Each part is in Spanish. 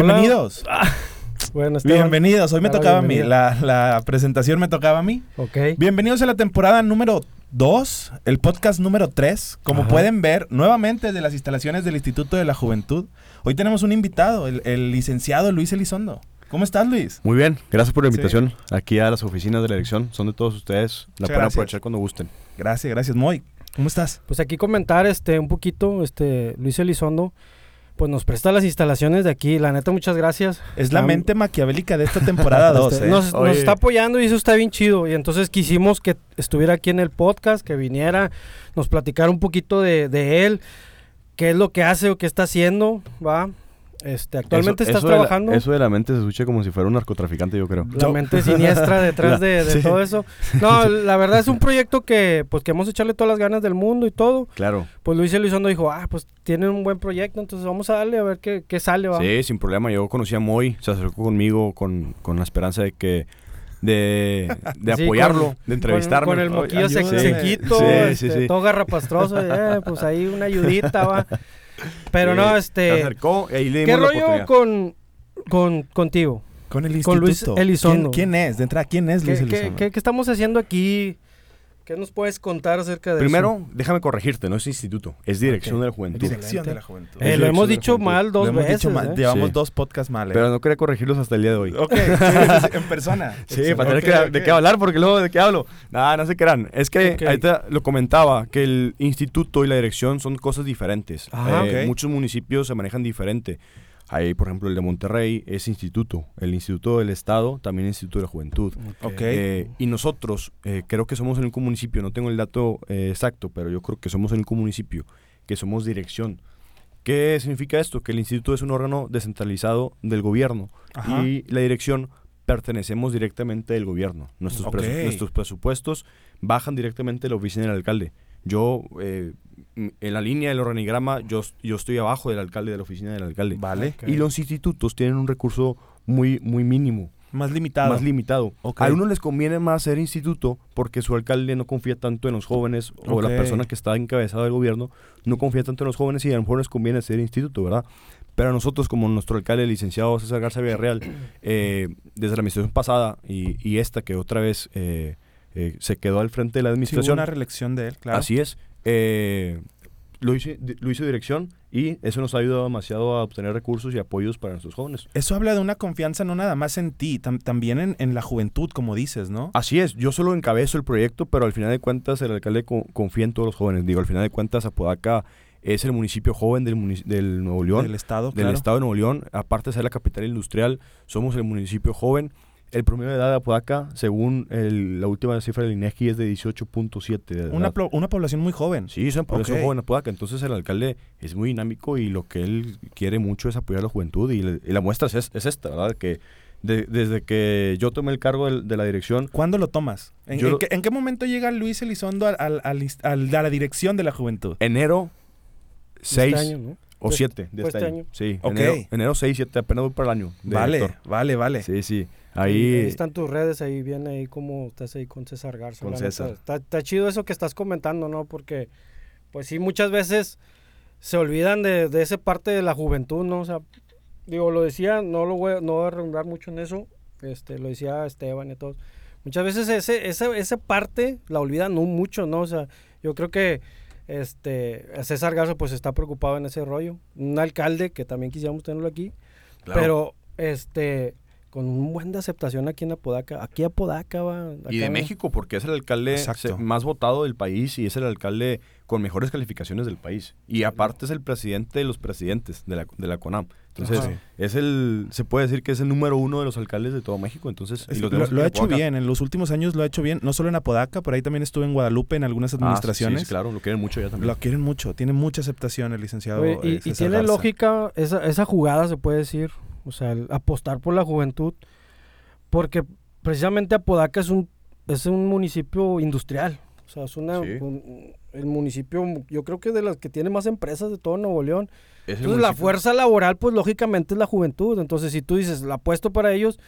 Bienvenidos. Bueno, Esteban. Bienvenidos. Hoy me tocaba a mí. La, la presentación me tocaba a mí. Ok. Bienvenidos a la temporada número 2, el podcast número 3. Como Ajá. pueden ver, nuevamente de las instalaciones del Instituto de la Juventud. Hoy tenemos un invitado, el, el licenciado Luis Elizondo. ¿Cómo estás, Luis? Muy bien, gracias por la Sí. invitación aquí a las oficinas de la elección. Son de todos ustedes. La Muchas pueden gracias. aprovechar cuando gusten. Gracias, gracias. Moy, ¿cómo estás? Pues aquí comentar este un poquito, este Luis Elizondo, pues nos presta las instalaciones de aquí. La neta, muchas gracias. Es la mente maquiavélica de esta temporada 2. Este, ¿eh? nos, nos está apoyando y eso está bien chido. Y entonces quisimos que estuviera aquí en el podcast, que viniera, nos platicara un poquito de, de él, qué es lo que hace o qué está haciendo, ¿va? Este, actualmente Eso- estás eso de la- trabajando. eso de la mente se escucha como si fuera un narcotraficante, yo creo. La mente siniestra detrás de, de Sí. todo eso. No, la verdad es un proyecto que pues queremos echarle todas las ganas del mundo y todo. Claro. Pues Luis Elizondo dijo, ah, pues tienen un buen proyecto, entonces vamos a darle a ver qué, qué sale, va. Sí, sin problema. Yo conocí a Moy, se acercó conmigo con, con la esperanza de que de, de Sí, apoyarlo, con- de entrevistarme. Con, con el moquillo sequito, Sí, este, sí, sí. todo garrapastroso, eh, pues ahí una ayudita, va. Pero Sí, no, Se este, acercó y ahí le dimos ¿qué la rollo oportunidad. con, con, contigo? Con el con instituto. Luis Elizondo. ¿Quién, quién es? De entrada, ¿quién es Luis ¿Qué, qué, Elizondo? qué- qué estamos haciendo aquí? ¿Qué nos puedes contar acerca de Primero, eso? déjame corregirte, no es instituto, es dirección de la juventud. Dirección de la juventud. Eh, lo hemos dicho mal dos Lo hemos veces, dicho mal. ¿eh? Llevamos Sí. dos podcasts mal. ¿eh? Pero no quería corregirlos hasta el día de hoy. Ok, en persona. Sí, para tener que- de qué hablar, porque luego de qué hablo. Nada, no se crean. Es que ahorita lo comentaba, que el instituto y la dirección son cosas diferentes. Ajá. Eh, Ok. Muchos municipios se manejan diferente. Hay, por ejemplo, el de Monterrey es instituto. El Instituto del Estado también Instituto de la Juventud. Ok. Eh, y nosotros, eh, creo que somos el único municipio, no tengo el dato eh, exacto, pero yo creo que somos el único municipio que somos dirección. ¿Qué significa esto? Que el instituto es un órgano descentralizado del gobierno Ajá. y la dirección pertenecemos directamente del gobierno. Nuestros, presu- Ok. nuestros presupuestos bajan directamente de la oficina del alcalde. Yo, eh, en la línea del organigrama, yo, yo estoy abajo del alcalde, de la oficina del alcalde. Vale. Ok. Y los institutos tienen un recurso muy, muy mínimo, Más limitado. más limitado. A algunos les conviene más ser instituto porque su alcalde no confía tanto en los jóvenes o la persona que está encabezada del gobierno no confía tanto en los jóvenes y a lo mejor les conviene ser instituto, ¿verdad? Pero a nosotros, como nuestro alcalde, el licenciado César Garza Villarreal, eh, desde la administración pasada y, y esta que otra vez eh, eh, se quedó al frente de la Sí, hubo administración, una reelección de él, claro. así es, eh, lo, hice, lo hizo dirección y eso nos ha ayudado demasiado a obtener recursos y apoyos para nuestros jóvenes. Eso habla de una confianza no nada más en ti, tam- también en, en la juventud, como dices, ¿no? Así es, yo solo encabezo el proyecto, pero al final de cuentas el alcalde co- confía en todos los jóvenes. Digo, al final de cuentas Apodaca es el municipio joven del, del Nuevo León, Del Estado, del claro. estado de Nuevo León. Aparte de ser la capital industrial, somos el municipio joven. El promedio de edad de Apodaca, según el- la última cifra del INEGI, es de 18.7 de edad. Una, plo- una población muy joven. Sí, son por eso Ok. joven Apodaca. Entonces el alcalde es muy dinámico y lo que él quiere mucho es apoyar a la juventud. Y, le- y la muestra es, es esta, ¿verdad? Que de- desde que yo tomé el cargo de la dirección, ¿Cuándo lo tomas? ¿En, Yo en lo- qué, en qué momento llega Luis Elizondo al, al- al inst- al- a la dirección de la juventud? enero 6 Este año, ¿no? o Pues- 7 de pues este este año. año. Sí, Ok. enero, enero 6, 7, apenas voy para el año. Vale, director. vale, vale. Sí, sí. Ahí, Ahí, están tus redes, ahí viene ahí como estás ahí con César Garza. Con. César. Está, está chido eso que estás comentando, ¿no? Porque, pues sí, muchas veces se olvidan de, de esa parte de la juventud, ¿no? O sea, digo, lo decía, no lo voy, no voy a redundar mucho en eso, este, lo decía Esteban y todos. Muchas veces ese, esa, esa parte la olvidan no mucho, ¿no? O sea, yo creo que este César Garza pues está preocupado en ese rollo. Un alcalde que también quisiéramos tenerlo aquí. claro. Pero, este, con un buen de aceptación aquí en Apodaca. Aquí Apodaca va. y de México, porque es el alcalde Exacto. más votado del país y es el alcalde con mejores calificaciones del país. Y aparte es el presidente de los presidentes de la, de la CONAM. Entonces, Ajá. es el, se puede decir que es el número uno de los alcaldes de todo México. Entonces, y lo lo, ha hecho bien, en los últimos años lo ha hecho bien, no solo en Apodaca, por ahí también estuve en Guadalupe en algunas Ah, sí, administraciones. sí, claro, lo quieren mucho ya también. Lo quieren mucho, tiene mucha aceptación el licenciado. Oye, eh, y, tiene Garza. lógica esa, esa jugada, se puede decir. O sea, el apostar por la juventud. Porque precisamente Apodaca es un, es un municipio industrial. O sea, es una, Sí. un- el municipio, yo creo que de las que tiene más empresas de todo Nuevo León. Es Entonces la fuerza laboral, pues lógicamente es la juventud. Entonces si tú dices, la apuesto para ellos,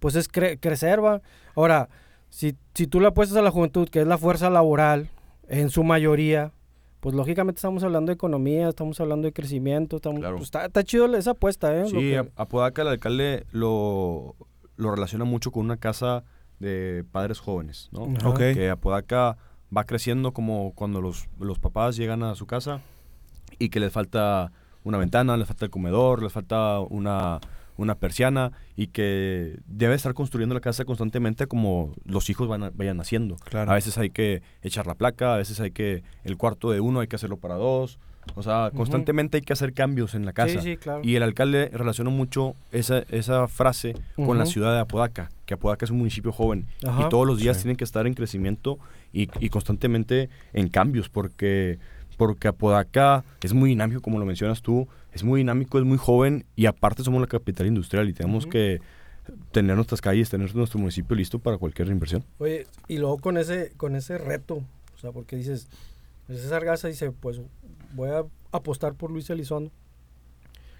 pues es cre- crecer, va. Ahora, si, si tú le apuestas a la juventud, que es la fuerza laboral, en su mayoría, pues lógicamente estamos hablando de economía, estamos hablando de crecimiento, estamos, Claro. pues, está, está chido esa apuesta, ¿eh? Sí, que- Apodaca el alcalde lo, lo relaciona mucho con una casa de padres jóvenes, ¿no? Ajá. Ok. Que Apodaca va creciendo como cuando los, los papás llegan a su casa y que les falta una ventana, les falta el comedor, les falta una, una persiana y que debe estar construyendo la casa constantemente como los hijos van a- vayan haciendo. Claro. A veces hay que echar la placa, a veces hay que el cuarto de uno hay que hacerlo para dos. O sea, constantemente hay que hacer cambios en la casa. Sí, sí, claro. Y el alcalde relacionó mucho esa, esa frase con la ciudad de Apodaca, que Apodaca es un municipio joven Ajá. y todos los días Sí. tienen que estar en crecimiento y, y constantemente en cambios, porque, porque Apodaca es muy dinámico, como lo mencionas tú, es muy dinámico, es muy joven y aparte somos la capital industrial y tenemos que tener nuestras calles, tener nuestro municipio listo para cualquier inversión. Oye, y luego con ese, con ese reto, o sea, porque dices, pues César Garza dice, pues voy a apostar por Luis Elizondo.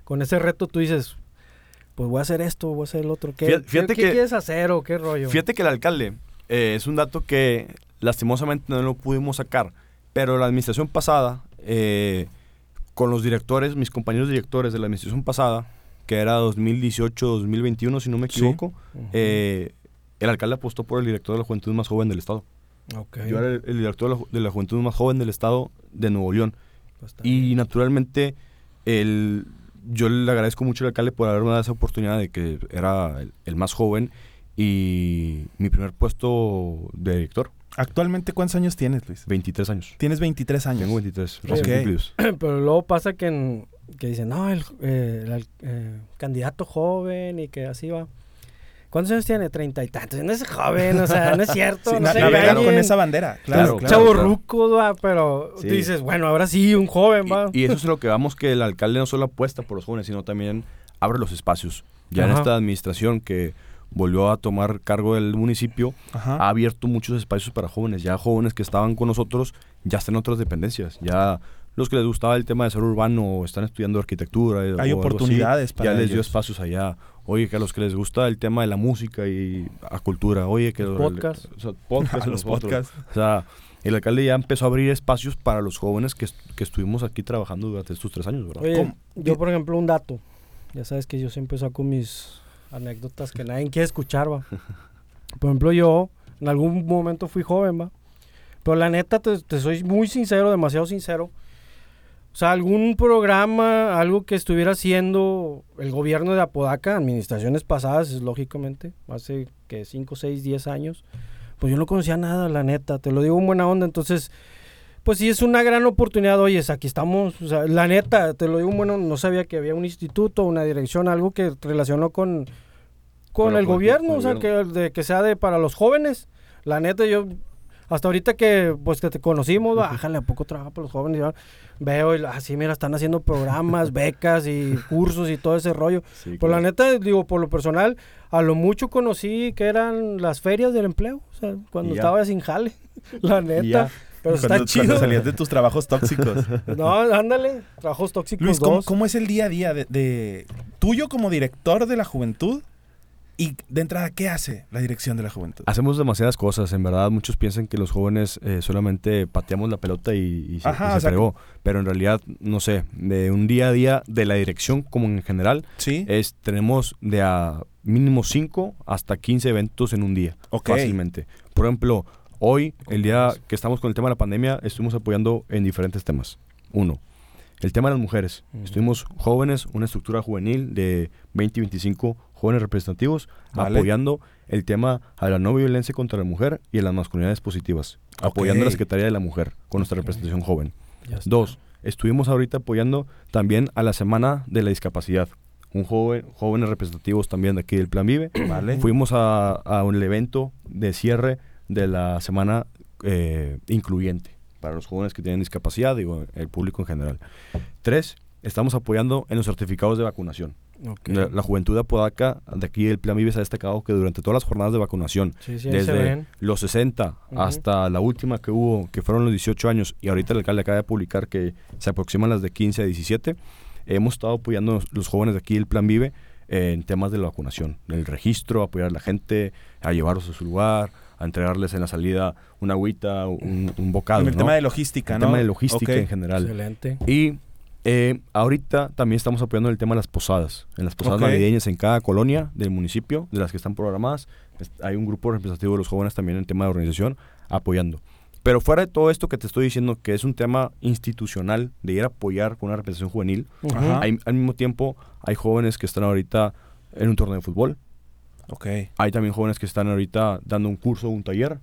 Con ese reto tú dices, pues voy a hacer esto, voy a hacer el otro. ¿Qué, Fíjate- qué- fíjate qué que- quieres hacer o qué rollo? Fíjate que el alcalde eh, es un dato que lastimosamente no lo pudimos sacar, pero la administración pasada, eh, con los directores, mis compañeros directores de la administración pasada, que era 2018-2021, si no me Sí. equivoco, eh, el alcalde apostó por el director de la juventud más joven del estado. Ok. Yo era el, el director de la, de la juventud más joven del estado de Nuevo León. Pues Y naturalmente, el, yo le agradezco mucho al alcalde por haberme dado esa oportunidad de que era el, el más joven y mi primer puesto de director, Actualmente, ¿cuántos años tienes, Luis? 23 años. Tienes 23 años. Tengo 23, Ok. recién cumplidos. Pero luego pasa que, en- que dicen, no, el, eh, el eh, candidato joven y que así va. ¿Cuántos años tiene? Treinta y tantos. No es joven, o sea, no es cierto. Sí, no se navegar con esa bandera. Claro, Claro, claro. Chavo claro. ruco, va, pero Sí. dices, bueno, ahora sí, un joven, va. Y, y eso es lo que vamos que el alcalde no solo apuesta por los jóvenes, sino también abre los espacios. Ya en esta administración que volvió a tomar cargo del municipio, Ajá. ha abierto muchos espacios para jóvenes. Ya jóvenes que estaban con nosotros ya están en otras dependencias. Ya los que les gustaba el tema de ser urbano o están estudiando arquitectura. eh, o Hay así, oportunidades para Ya les dio ellos. espacios allá. Oye, que a los que les gusta el tema de la música y a cultura. Oye, que Los podcasts. o sea, podcast A los podcasts. O sea, el alcalde ya empezó a abrir espacios para los jóvenes que, que estuvimos aquí trabajando durante estos tres años, ¿verdad? Oye, yo, por ejemplo, un dato. Ya sabes que yo siempre saco mis anécdotas que nadie quiere escuchar, va. Por ejemplo, yo en algún momento fui joven, va. Pero la neta, te, te soy muy sincero, demasiado sincero. O sea, algún programa, algo que estuviera haciendo el gobierno de Apodaca, administraciones pasadas, lógicamente, hace que 5, 6, 10 años, pues yo no conocía nada, la neta, te lo digo en buena onda. Entonces, pues sí, es una gran oportunidad. Oyes, aquí estamos. O sea, la neta, te lo digo, bueno, no sabía que había un instituto, una dirección, algo que relacionó con, con la el juventud, gobierno, con o sea, que, de, que sea de para los jóvenes. La neta, yo, hasta ahorita que, pues, que te conocimos, bájale, ¿a poco trabaja para los jóvenes? Yo veo, y así, mira, están haciendo programas, becas y cursos y todo ese rollo. Sí, Por la claro. neta, digo, por lo personal, a lo mucho conocí que eran las ferias del empleo, o sea, cuando estaba sin jale, la neta. Pero cuando, está chido. cuando salías de tus trabajos tóxicos. No, ándale, trabajos tóxicos Luis, ¿cómo, dos. cómo es el día a día de, de- tuyo como director de la juventud? Y de entrada, ¿qué hace la dirección de la juventud? Hacemos demasiadas cosas, en verdad. Muchos piensan que los jóvenes eh, solamente pateamos la pelota y, y se, Ajá, y se fregó. Pero en realidad, no sé, de un día a día de la dirección como en general, Sí. es tenemos de a mínimo 5 hasta 15 eventos en un día. Ok. Fácilmente. Por ejemplo, hoy, el día que estamos con el tema de la pandemia, estuvimos apoyando en diferentes temas. Uno, el tema de las mujeres. Ujú. Estuvimos jóvenes, una estructura juvenil de 20 y 25 jóvenes representativos, Vale. apoyando el tema a la no violencia contra la mujer y a las masculinidades positivas. Apoyando a la. Secretaría de la Mujer con nuestra representación joven. Dos, estuvimos ahorita apoyando también a la Semana de la Discapacidad. Un joven, jóvenes representativos también de aquí del Plan Vive. Vale. Fuimos a, a un evento de cierre de la semana eh, incluyente para los jóvenes que tienen discapacidad, digo, el público en general. Tres, estamos apoyando en los certificados de vacunación. La, la juventud de Apodaca, de aquí del Plan Vive, se ha destacado que durante todas las jornadas de vacunación, Sí, sí, desde los 60 Ujú. hasta la última que hubo, que fueron los 18 años, y ahorita el alcalde acaba de publicar que se aproximan las de 15 a 17, hemos estado apoyando a los, jóvenes de aquí del Plan Vive eh, en temas de la vacunación, del registro, apoyar a la gente, a llevarlos a su lugar, a entregarles en la salida una agüita, un, un bocado. en el ¿no? tema de logística, El ¿no? tema de logística en general. Excelente. Y eh, ahorita también estamos apoyando el tema de las posadas. En las posadas Ok. navideñas en cada colonia del municipio, de las que están programadas, hay un grupo representativo de los jóvenes también en el tema de organización apoyando. Pero fuera de todo esto que te estoy diciendo, que es un tema institucional de ir a apoyar con una representación juvenil, hay- al mismo tiempo hay jóvenes que están ahorita en un torneo de fútbol, hay también jóvenes que están ahorita dando un curso o un taller.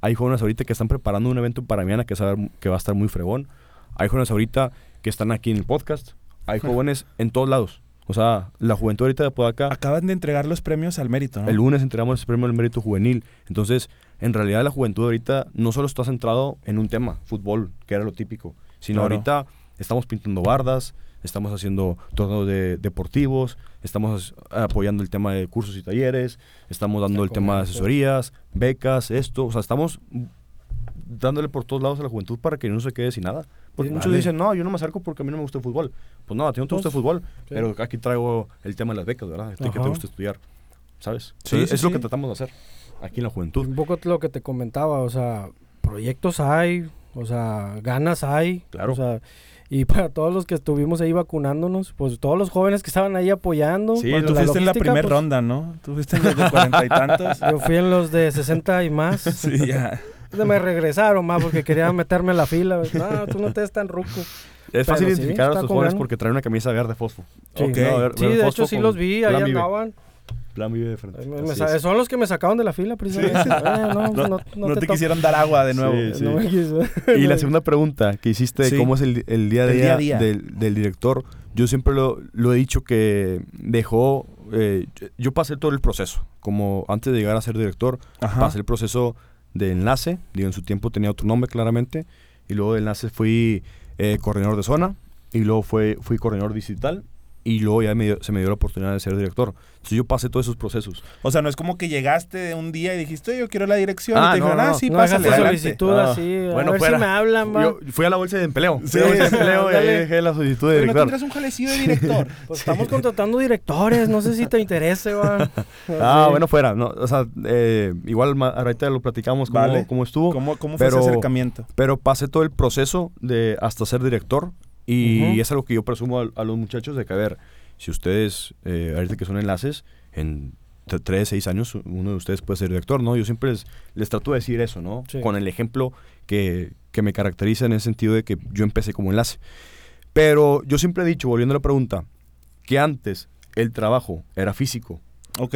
Hay jóvenes ahorita que están preparando un evento para mañana que, que va a estar muy fregón. Hay jóvenes ahorita que están aquí en el podcast. Hay jóvenes en todos lados. O sea, la juventud ahorita de Podaca, Acaban de entregar los premios al mérito, ¿no? el lunes entregamos el premio del mérito juvenil. Entonces, en realidad la juventud ahorita no solo está centrado en un tema, fútbol, que era lo típico, sino Claro. ahorita estamos pintando bardas, estamos haciendo torneos de, deportivos, estamos apoyando el tema de cursos y talleres, estamos dando el tema de asesorías, becas, esto, o sea, estamos dándole por todos lados a la juventud para que no se quede sin nada. Porque Sí, muchos vale. dicen, no, yo no me acerco porque a mí no me gusta el fútbol. Pues no, a ti no te gusta el Pues, fútbol, sí. pero aquí traigo el tema de las becas, ¿verdad? Ti que te gusta estudiar, ¿sabes? Sí, Entonces, sí, es lo que tratamos de hacer aquí en la juventud. Un poco lo que te comentaba, o sea, proyectos hay, o sea, ganas hay. Claro. O sea, y para todos los que estuvimos ahí vacunándonos, pues todos los jóvenes que estaban ahí apoyando. Sí, tú fuiste en la primera pues, ronda, ¿no? Tú fuiste en los de cuarenta y tantos. Yo fui en los de 60 y más. sí, ya. Me regresaron más porque querían meterme en la fila. No, tú no te des tan ruco. Es fácil Pero sí, identificar a con jóvenes porque traen una camisa verde fosfo. Sí, Ok. No, ver- Sí, de hecho sí los vi, ahí andaban. Plan vive de frente. Me- me son los que me sacaron de la fila, precisamente. Eh, no, No, no, no, no te, toca. quisieron dar agua de nuevo. Sí, sí. No me quiso. Y la segunda pregunta que hiciste de Sí. cómo es el, el día a El día, día a día. Del, del director, yo siempre lo, lo he dicho que dejó, eh, yo- yo pasé todo el proceso, como antes de llegar a ser director, Ajá. pasé el proceso de enlace, digo, en su tiempo tenía otro nombre claramente, y luego de enlace fui eh, coordinador de zona, y luego fui coordinador digital, y luego ya me dio- se me dio la oportunidad de ser director. Entonces yo pasé todos esos procesos. O sea, no es como que llegaste un día y dijiste, "Oye, yo quiero la dirección. Ah, y te no, dijeron, ah, no. sí, no pásale solicitud Ah, así. bueno, a ver fuera. si me hablan, va. Yo fui a la bolsa de empleo, Sí, bolsa de empleo y ahí dejé la solicitud de Oye, ¿no director. tendrás un jalecillo de director? Pues estamos contratando directores, no sé si te interese, va. Ah, Sí. bueno, fuera. No, o sea, eh, igual ahorita lo platicamos cómo, Vale. cómo estuvo. ¿Cómo, cómo fue Pero- ese acercamiento? Pero pasé todo el proceso de hasta ser director. Y es algo que yo presumo a, a los muchachos de que, a ver, si ustedes, eh, ahorita que son enlaces, en tres, seis años, uno de ustedes puede ser director, ¿no? Yo siempre les, les trato de decir eso, ¿no? Sí. Con el ejemplo que, que me caracteriza en ese sentido de que yo empecé como enlace. Pero yo siempre he dicho, volviendo a la pregunta, que antes el trabajo era físico, Ok.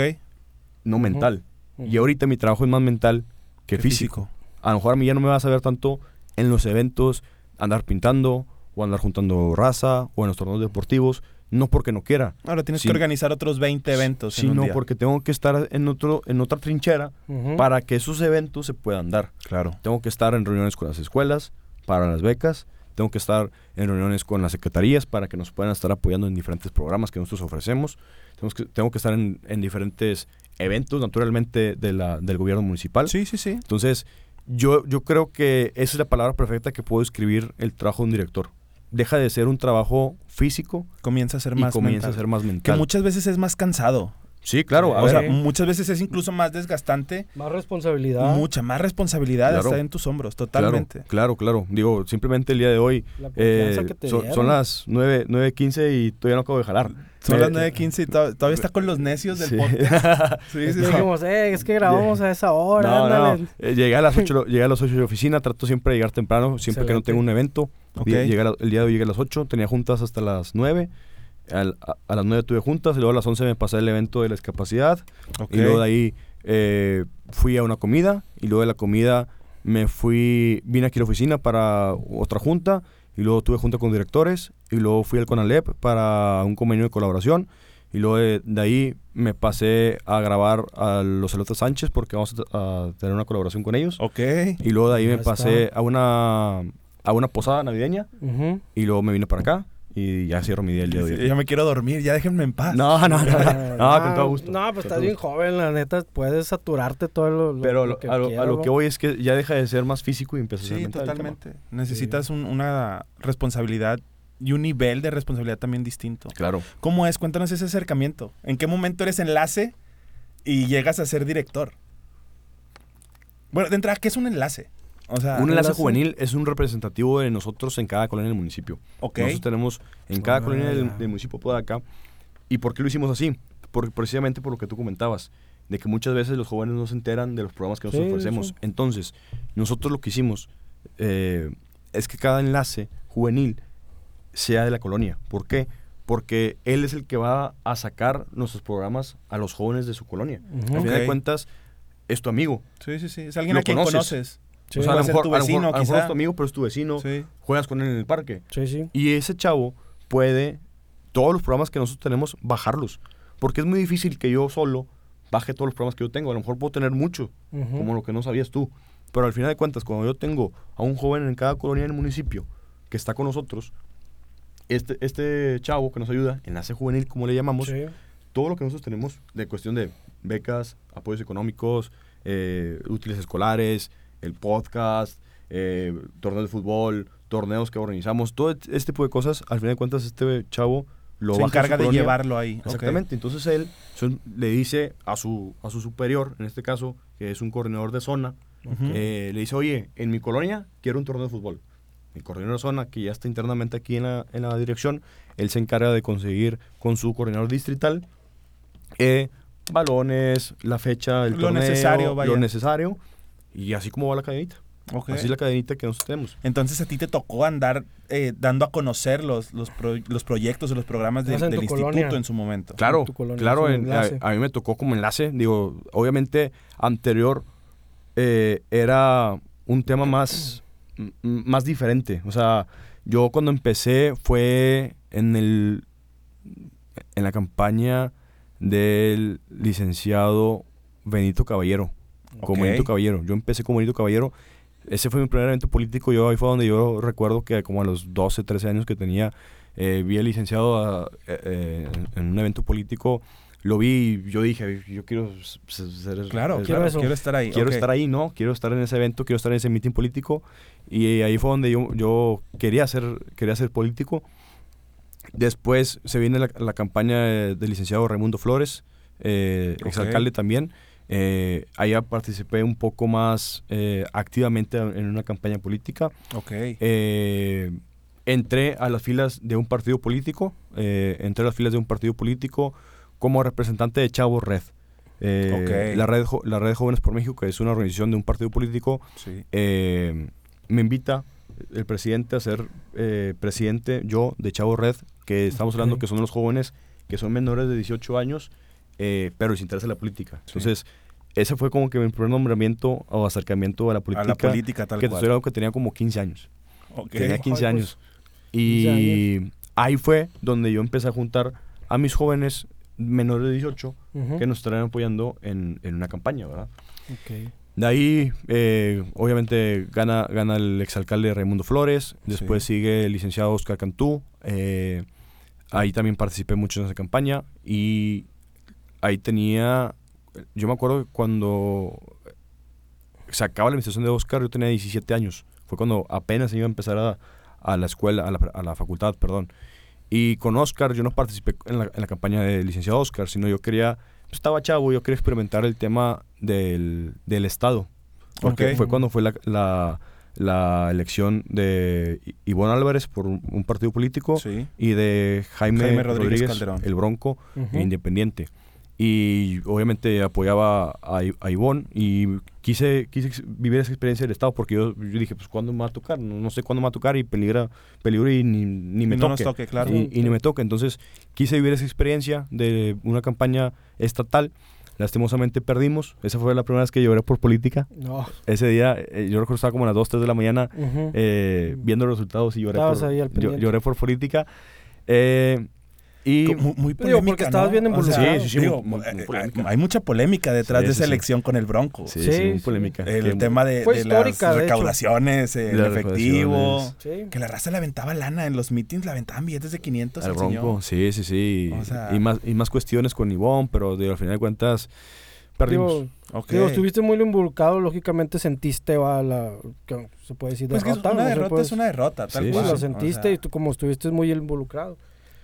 no mental. Y ahorita mi trabajo es más mental que físico. A lo mejor a mí ya no me vas a ver tanto en los eventos, andar pintando o andar juntando raza o en los torneos deportivos, no porque no quiera, Ahora tienes que organizar otros 20 eventos en un sino día. porque tengo que estar en otro en otra trinchera para que esos eventos se puedan dar. Claro. Tengo que estar en reuniones con las escuelas para las becas, tengo que estar en reuniones con las secretarías para que nos puedan estar apoyando en diferentes programas que nosotros ofrecemos. Tenemos que, tengo que estar en, en diferentes eventos, naturalmente, de la, del gobierno municipal. Sí, sí, sí. Entonces, yo, yo creo que esa es la palabra perfecta que puedo escribir el trabajo de un director. Deja de ser un trabajo físico Comienza a ser y más comienza mental. a ser más Que mental. muchas veces es más cansado. Sí, claro. O sea, muchas veces es incluso más desgastante. Más responsabilidad. Mucha más responsabilidad Claro. está en tus hombros, totalmente. claro, claro. Digo, simplemente el día de hoy La eh, confianza que te son, son las 9, 9.15 y todavía no acabo de jalar. Son Me- las 9.15 y to- todavía está con los necios del Sí. podcast. Sí, Es sí, dijimos, eh, es que grabamos a esa hora, No, eh, llegué a las 8, llegué a las 8 de oficina, trato siempre de llegar temprano, siempre que no tengo un evento. Ok. Di- llegué la- el día de hoy llegué a las 8, tenía juntas hasta las 9. Al- a, a las 9 tuve juntas y luego a las 11 me pasé el evento de la discapacidad. Ok. Y luego de ahí eh, fui a una comida y luego de la comida me fui, vine aquí a la oficina para otra junta y luego tuve junta con directores y luego fui al CONALEP para un convenio de colaboración y luego de, de ahí me pasé a grabar a los Elotes Sánchez porque vamos a, a tener una colaboración con ellos Ok. y luego de ahí Ya me pasé a una a una posada navideña Ujú. y luego me vine para acá y ya cierro mi día el día de hoy. ya me quiero dormir, ya déjenme en paz. No, no, no, no, no, con todo gusto. No, pues estás bien joven, la neta, puedes saturarte todo lo, lo- Pero lo lo- que a, lo, que voy es que ya deja de ser más físico y empieza a ser Sí, mental totalmente. Necesitas un- una responsabilidad y un nivel de responsabilidad también distinto. Claro. ¿Cómo es? Cuéntanos ese acercamiento. ¿En qué momento eres enlace y llegas a ser director? Bueno, de entrada, ¿qué es un enlace? O sea, un enlace enlace. juvenil es un representativo de nosotros en cada colonia del municipio. ok. Nosotros tenemos en cada Ah, colonia del, del municipio de acá. ¿Y por qué lo hicimos así? Por, precisamente por lo que tú comentabas, de que muchas veces los jóvenes no se enteran de los programas que nosotros Sí, ofrecemos. sí. Entonces, nosotros lo que hicimos eh, es que cada enlace juvenil sea de la colonia. ¿Por qué? Porque él es el que va a sacar nuestros programas a los jóvenes de su colonia. Ujú. Al final de cuentas, es tu amigo. Sí, sí, sí. Es alguien Lo a quien conoces. conoces. Sí. o sea, a lo mejor, tu a lo mejor- vecino, a lo mejor es tu amigo, pero es tu vecino. Sí. Juegas con él en el parque. Sí, sí. Y ese chavo puede, todos los programas que nosotros tenemos, bajarlos. Porque es muy difícil que yo solo baje todos los programas que yo tengo. A lo mejor puedo tener mucho, Ujú. como lo que no sabías tú. Pero al final de cuentas, cuando yo tengo a un joven en cada colonia del municipio que está con nosotros, este, este chavo que nos ayuda, enlace juvenil, como le llamamos, Sí. todo lo que nosotros tenemos de cuestión de becas, apoyos económicos, eh, útiles escolares, el podcast, eh, torneos de fútbol, torneos que organizamos, todo este tipo de cosas, al final de cuentas este chavo lo Se encarga de colonia. llevarlo ahí. Exactamente, entonces él son- le dice a su, a su superior, en este caso, que es un coordinador de zona, eh, le dice, oye, en mi colonia quiero un torneo de fútbol. Mi coordinador de zona, que ya está internamente aquí en la, en la dirección, él se encarga de conseguir con su coordinador distrital eh, balones, la fecha, el Lo torneo, necesario, vaya. lo necesario, y así como va la cadenita. Así es la cadenita que nosotros tenemos. Entonces a ti te tocó andar eh, dando a conocer los, los, pro- los proyectos o los programas del- en instituto colonia. en su momento. Claro, tu colonia, claro, en- a, a mí me tocó como enlace, digo, obviamente anterior eh, era un tema más, más diferente, o sea, yo cuando empecé fue en el, en la campaña del licenciado Benito Caballero, como Ok. Benito Caballero, yo empecé como Benito Caballero, ese fue mi primer evento político, yo ahí fue donde yo recuerdo que como a los 12, 13 años que tenía, eh, vi al licenciado a- eh, eh, en, un evento político, lo vi y yo dije, yo quiero ser... Claro, Quiero claro, quiero estar ahí. quiero estar ahí, ¿no? Quiero estar en ese evento, quiero estar en ese meeting político. Y ahí fue donde yo, yo quería, ser, quería ser político. Después se viene la, la campaña del licenciado Raimundo Flores, eh, Ok. exalcalde también. Eh, allá participé un poco más eh, activamente en una campaña política. Ok. Eh, entré a las filas de un partido político, eh, entré a las filas de un partido político como representante de Chavo Red. Eh, Ok. la, red la Red Jóvenes por México, que es una organización de un partido político, Sí. eh, me invita el presidente a ser presidente yo de Chavo Red, que estamos hablando Ok. que son los jóvenes que son menores de 18 años, eh, pero les interesa la política. Sí. Entonces, ese fue como que mi primer nombramiento o acercamiento a la A política. la política tal que te cual. hablando que tenía como 15 años. Ok. Tenía 15 Ay, años. pues, Y 15 ahí fue donde yo empecé a juntar a mis jóvenes menores de 18 Ujú. que nos estarán apoyando en, en una campaña, ¿verdad? Ok. De ahí, eh, obviamente, gana, gana el exalcalde Raimundo Flores. Después Sí. sigue el licenciado Oscar Cantú. eh, ahí también participé mucho en esa campaña. Y ahí tenía. Yo me acuerdo que cuando se acaba la administración de Oscar, yo tenía 17 años. Fue cuando apenas iba a empezar a, a la escuela, a la, a la facultad, perdón. Y con Oscar, yo no participé en la, en la campaña del licenciado Oscar, sino yo quería pues, estaba chavo, yo quería experimentar el tema del, del Estado. Porque fue cuando fue la, la, la elección de Ivonne Álvarez por un, partido político Sí. y de Jaime, Jaime Rodríguez Rodríguez, Calderón. el Bronco, e independiente. Y obviamente apoyaba a, a Ivonne y quise, quise vivir esa experiencia del Estado porque yo, yo dije, pues ¿cuándo me va a tocar? No, no sé cuándo me va a tocar y peligra, peligro y ni, ni me Y no toque. nos toque, claro. Y, y ni me toca. Entonces quise vivir esa experiencia de una campaña estatal. Lastimosamente perdimos. Esa fue la primera vez que lloré por política. No. Ese día, eh, yo recuerdo que estaba como a las 2, 3 de la mañana eh, viendo los resultados y lloré Estabas por, lloré por política. Eh, y Muy, muy Digo, porque polémica, estabas ¿no? bien involucrado. Sí, sí, sí, digo, muy- muy eh, polémica. hay mucha polémica detrás Sí, de esa sí. elección con el Bronco. sí, Sí, sí, muy sí. polémica. El Que- tema de, de histórica, las de recaudaciones Las efectivo. Que la raza le aventaba lana en los meetings, le aventaban billetes de 500 al al Bronco, señor. sí, sí, sí. O sea- y, más, y más cuestiones con Ivonne, pero digo, al final de cuentas perdimos. Digo, estuviste muy involucrado, lógicamente sentiste va, la, que se puede decir Pues que una derrota es una derrota, tal Sí, Sí, cual. lo O sentiste sea, y tú como estuviste muy involucrado.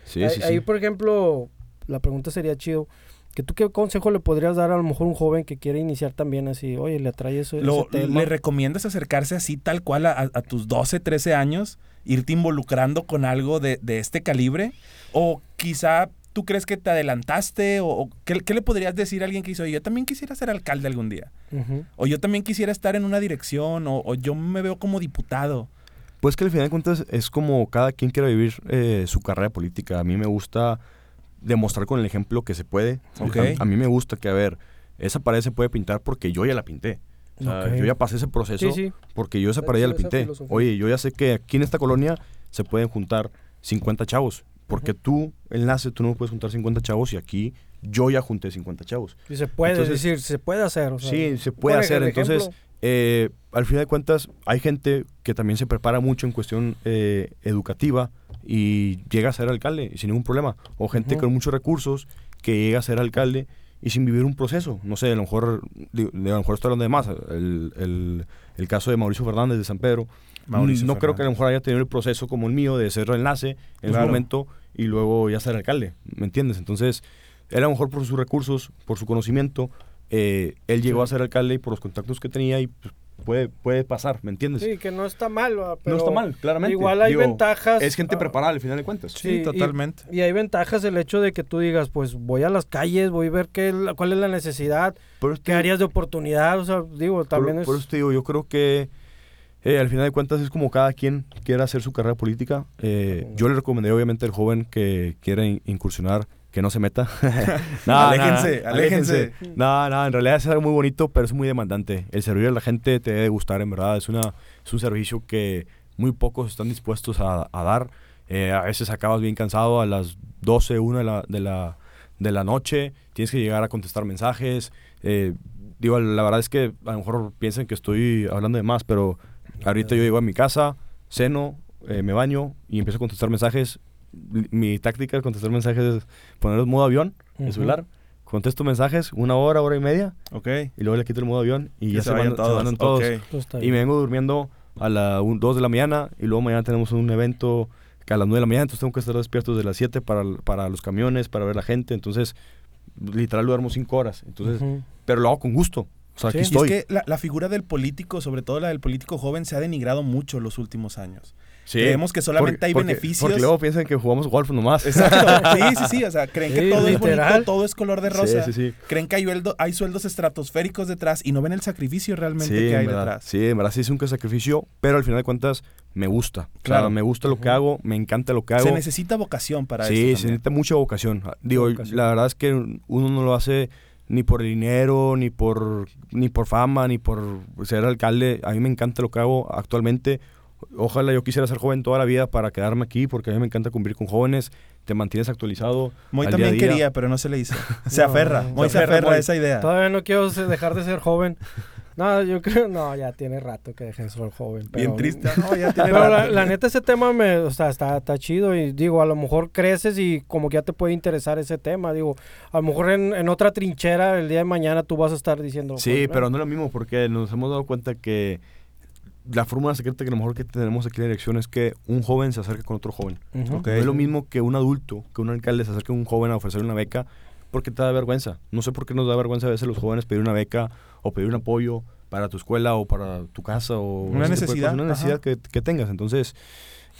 Sí, ahí, sí, sí. ahí, por ejemplo, la pregunta sería chido. Que tú qué consejo le podrías dar a lo mejor a un joven que quiere iniciar también así, oye, le atrae eso, Lo- ese tema? ¿Le recomiendas acercarse así tal cual a, tus 12, 13 años? ¿Irte involucrando con algo de, de este calibre? ¿O quizá tú crees que te adelantaste? ¿O, o qué, qué le podrías decir a alguien que dice, "Oye, yo también quisiera ser alcalde algún día? O yo también quisiera estar en una dirección, o, o yo me veo como diputado. Pues que al final de cuentas es como cada quien quiera vivir eh, su carrera política. A mí me gusta demostrar con el ejemplo que se puede. A, a mí me gusta que, a ver, esa pared se puede pintar porque yo ya la pinté. O sea, Ok. Yo ya pasé ese proceso Sí, sí. porque yo esa pared ya la pinté. Oye, yo ya sé que aquí en esta colonia se pueden juntar 50 chavos. Porque tú, enlace, tú no puedes juntar 50 chavos y aquí yo ya junté 50 chavos. Y se puede, Entonces- es decir, se puede hacer. o sea, Sí, se puede hacer. ejemplo, Entonces, eh, al final de cuentas, hay gente que también se prepara mucho en cuestión eh, educativa y llega a ser alcalde sin ningún problema. O gente con muchos recursos que llega a ser alcalde y sin vivir un proceso. No sé, a lo mejor, digo, a lo mejor estoy hablando de más. El, el- el caso de Mauricio Fernández de San Pedro. Mauricio no creo que a lo mejor haya tenido el proceso como el mío de ser enlace en Claro. su momento y luego ya ser alcalde. ¿Me entiendes? Entonces, él a lo mejor por sus recursos, por su conocimiento, eh, él llegó a ser alcalde y por los contactos que tenía y pues, puede, puede pasar, ¿me entiendes? Sí, que no está mal, va, pero no está mal, claramente. Igual hay Digo, ventajas. Es gente ah, preparada al final de cuentas. Sí, totalmente. Y hay ventajas el hecho de que tú digas, pues voy a las calles, voy a ver qué, cuál es la necesidad, Por qué te- áreas de oportunidad, o sea, digo, por- también por, es... eso te digo, yo creo que eh, al final de cuentas es como cada quien quiera hacer su carrera política. Eh, yo le recomendaría obviamente al joven que quiera in- incursionar que no se meta. No, Aléjense, no, aléjense. No, no, en realidad es algo muy bonito, pero es muy demandante. El servir a la gente te debe gustar, en verdad. Es, una, es un servicio que muy pocos están dispuestos a, a dar. Eh, a veces acabas bien cansado a las 12, 1 de la, de la, de la noche. Tienes que llegar a contestar mensajes. Eh, digo, la verdad es que a lo mejor piensan que estoy hablando de más, pero ahorita yo llego a mi casa, ceno, eh, me baño y empiezo a contestar mensajes. Mi táctica de contestar mensajes es poner en modo avión, el Ujú. celular. Contesto mensajes una hora, hora y media Ok. y luego le quito el modo avión y ya se se, van, se todos. van todos. Ok. pues, Y me vengo durmiendo a las 2 de la mañana y luego mañana tenemos un evento que a las 9 de la mañana, entonces tengo que estar despierto desde las 7 para, para los camiones, para ver la gente, entonces literal duermo 5 horas, entonces, pero lo hago con gusto. O sea, Sí. aquí Y Y es estoy. que la, la figura del político, sobre todo la del político joven, se ha denigrado mucho los últimos años. Sí, Creemos que solamente hay porque- beneficios. Porque luego piensan que jugamos golf nomás. Exacto. Sí, sí, sí. O sea, creen que Sí, todo es bonito, todo es color de rosa. Sí, sí, sí. Creen que hay, sueldo- hay sueldos estratosféricos detrás y no ven el sacrificio realmente Sí, que hay verdad. detrás. Sí, en verdad sí es un sacrificio, pero al final de cuentas me gusta. O sea, Claro. me gusta lo que hago, me encanta lo que hago. Se necesita vocación para sí, eso. se también. necesita mucha vocación. Digo, Vocación. la verdad es que uno no lo hace ni por el dinero, ni por, ni por fama, ni por ser alcalde. A mí me encanta lo que hago actualmente. Ojalá yo quisiera ser joven toda la vida para quedarme aquí, porque a mí me encanta convivir con jóvenes, te mantienes actualizado. Moy también día a día. quería, pero no se le hizo. Se No, aferra. se Moy se aferra, aferra a esa idea. Todavía no quiero dejar de ser joven. No, yo creo, no, ya tiene rato que dejé de ser joven. Bien triste. No, ya tiene Pero la, rato. la neta ese tema me, o sea, está, está chido y digo, a lo mejor creces y como que ya te puede interesar ese tema, digo, a lo mejor en, en otra trinchera el día de mañana tú vas a estar diciendo... Sí, pues, pero "Ah, no es lo mismo, porque nos hemos dado cuenta que la fórmula secreta que a lo mejor que tenemos aquí en la elección es que un joven se acerca con otro joven. ujú". Ok. No es lo mismo que un adulto, que un alcalde se acerque a un joven a ofrecerle una beca, porque te da vergüenza. No sé por qué nos da vergüenza a veces los jóvenes pedir una beca o pedir un apoyo para tu escuela o para tu casa o Una necesidad, una necesidad que, que tengas. Entonces,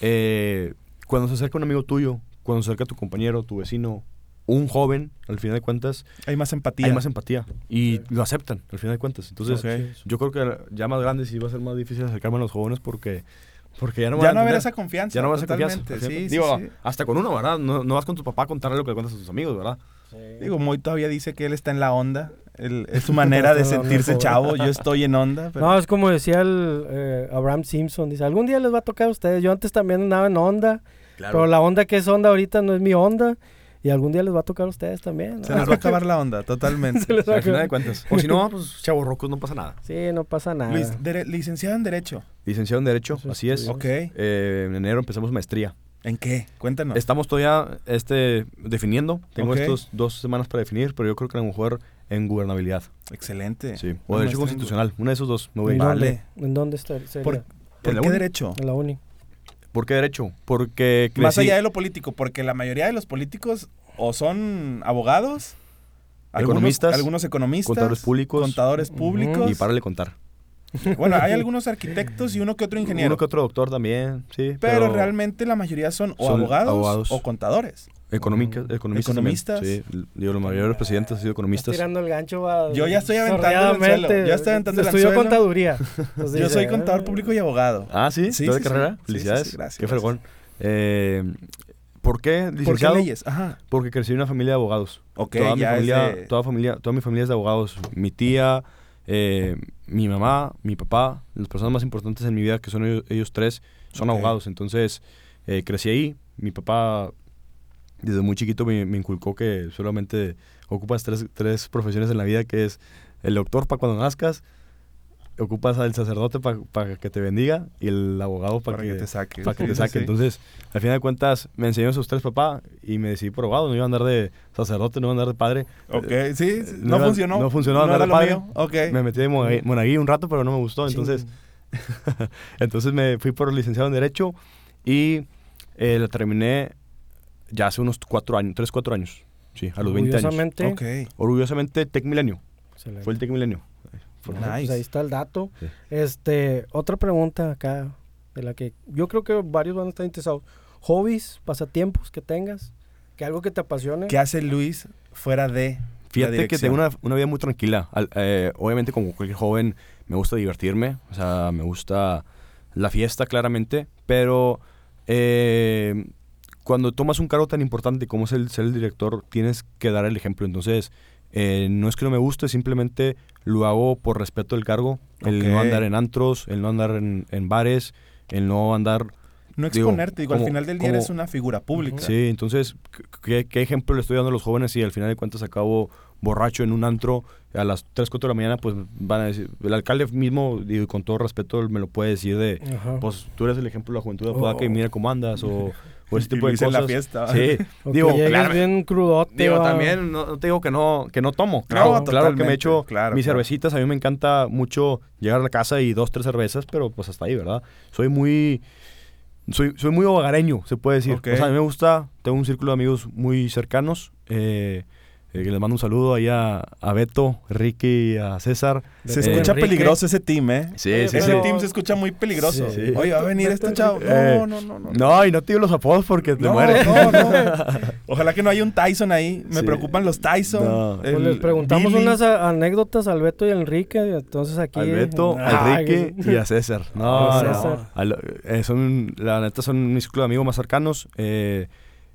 eh, cuando se acerca un amigo tuyo, cuando se acerca tu compañero, tu vecino, un joven, al final de cuentas, Hay más empatía. hay más empatía y lo aceptan, al final de cuentas. Entonces, yo creo que ya más grande sí va a ser más difícil acercarme a los jóvenes porque, porque ya no Ya no va a haber esa confianza. Ya no vas a confianza. Sí, Digo, sí. hasta con uno, ¿verdad? No, no vas con tu papá a contarle lo que le cuentas a tus amigos, ¿verdad? Digo, Moy todavía dice que él está en la onda. Él- es su manera de sentirse chavo. Yo estoy en onda. pero- No, es como decía el eh, Abraham Simpson, dice, algún día les va a tocar a ustedes, yo antes también andaba en onda, pero la onda que es onda ahorita no es mi onda, y algún día les va a tocar a ustedes también. ¿no? Se les va a acabar la onda, totalmente. Se les va a al final de acabar. cuentas. O si no, pues chavos rocos, no pasa nada. Sí, no pasa nada. Luis, licenciado en Derecho. Licenciado en Derecho, Eso así es. Ok. Eh, en enero empezamos maestría. ¿En qué? Cuéntanos. Estamos todavía este, definiendo. Tengo Ok. estos dos semanas para definir, pero yo creo que a lo mejor en gubernabilidad. Excelente. Sí. O Derecho Constitucional. Una de esos dos. Me voy a ¿En ir. Vale. dónde? ¿En dónde está? ¿Por, ¿por ¿En la qué uni? derecho? En la uni. ¿Por qué Derecho? Porque Más allá de lo político, porque la mayoría de los políticos o son abogados, algunos- Economistas, algunos economistas, contadores públicos. contadores públicos. Y para de contar. Bueno, hay algunos arquitectos y uno que otro ingeniero. Uno que otro doctor también, sí. pero, realmente la mayoría son o Son abogados, abogados. o contadores. Económica- economistas. también. Economistas. Sí, digo, los mayores presidentes han sido Estás economistas. tirando el gancho, va. Yo ya estoy aventando el anzuelo, sordeadamente. ya estoy aventando el Estudió contaduría. Yo dice, soy contador "Ah". público y abogado. Ah, sí, Sí, ¿Tú de sí, carrera? Sí, Felicidades. sí, gracias, Qué fregón. Eh, ¿Por qué ¿Por qué leyes? Ajá. Porque crecí en una familia de abogados. Ok, toda, mi ya familia, de- toda, familia, toda mi familia es de abogados. Mi tía, eh, mi mamá, mi papá, las personas más importantes en mi vida, que son ellos, ellos tres, son abogados. Entonces, eh, crecí ahí. Mi papá, desde muy chiquito, me, me inculcó que solamente ocupas tres, tres profesiones en la vida, que es el doctor para cuando nazcas, ocupas al sacerdote para que te bendiga y el abogado para Para que, que te saque. para que Sí, te saque. sí. Entonces, al final de cuentas, me enseñó esos tres papá y me decidí por abogado. No iba a andar de sacerdote, no iba a andar de padre. Ok, sí, sí, no no, iba- funcionó. no funcionó andar era de padre. mío. Ok. Me metí de monaguí, monaguillo un rato, pero no me gustó. Entonces, entonces me fui por licenciado en Derecho y eh, lo terminé ya hace unos cuatro años, tres, cuatro años. Sí, a los 20 años. Orgullosamente. Ok. Orgullosamente, Tec Milenio. Excelente. Fue el Tec Milenio. Fue- Nice. Pues ahí está el dato. Sí. Este, otra pregunta acá, de la que yo creo que varios van a estar interesados. Hobbies, pasatiempos que tengas, que algo que te apasione. ¿Qué hace Luis fuera de Fíjate la que tengo una, una vida muy tranquila. Al- eh, obviamente, como cualquier joven, me gusta divertirme. O sea, me gusta la fiesta, claramente. Pero eh, cuando tomas un cargo tan importante como es el ser el director, tienes que dar el ejemplo. Entonces, eh, no es que no me guste, simplemente lo hago por respeto del cargo. El no andar en antros, el no andar en, en bares, el no andar No Digo, exponerte, digo, al como- final del día como- eres una figura pública. Sí, entonces, ¿qué, qué ejemplo le estoy dando a los jóvenes si al final de cuentas acabo borracho en un antro a las 3, 4 de la mañana? Pues van a decir, el alcalde mismo, y con todo respeto, me lo puede decir de, Ajá. pues tú eres el ejemplo de la juventud, Oh. pueda que mira cómo andas o, o ese Y tipo de Luis en cosas. la fiesta. Sí, digo, claro, bien crudote. Digo, también no, no te digo que no, que no tomo. No, Claro, claro que me echo claro, mis claro. cervecitas. A mí me encanta mucho llegar a la casa y dos, tres cervezas, pero pues hasta ahí, ¿verdad? Soy muy... Soy, soy muy hogareño, se puede decir. Ok. O sea, a mí me gusta, tengo un círculo de amigos muy cercanos. Eh, eh, les mando un saludo ahí a, a Beto, Ricky y a César. Se Eh, escucha Enrique. peligroso ese team, ¿eh? Sí, Oye, sí, ese pero- team se escucha muy peligroso. Sí. Oye, va a venir este chavo. No, Eh, no, no, no. No, y no te digo los apodos porque te No, mueres. no, no. Ojalá que no haya un Tyson ahí. Me Sí. preocupan los Tyson. No. Pues les preguntamos Billy. unas a- anécdotas al Beto y al Enrique. Entonces aquí. Al Beto, al Ay, Enrique y a César. No, A no. César. Al- eh, son, la neta son mis círculo de amigos más cercanos. eh,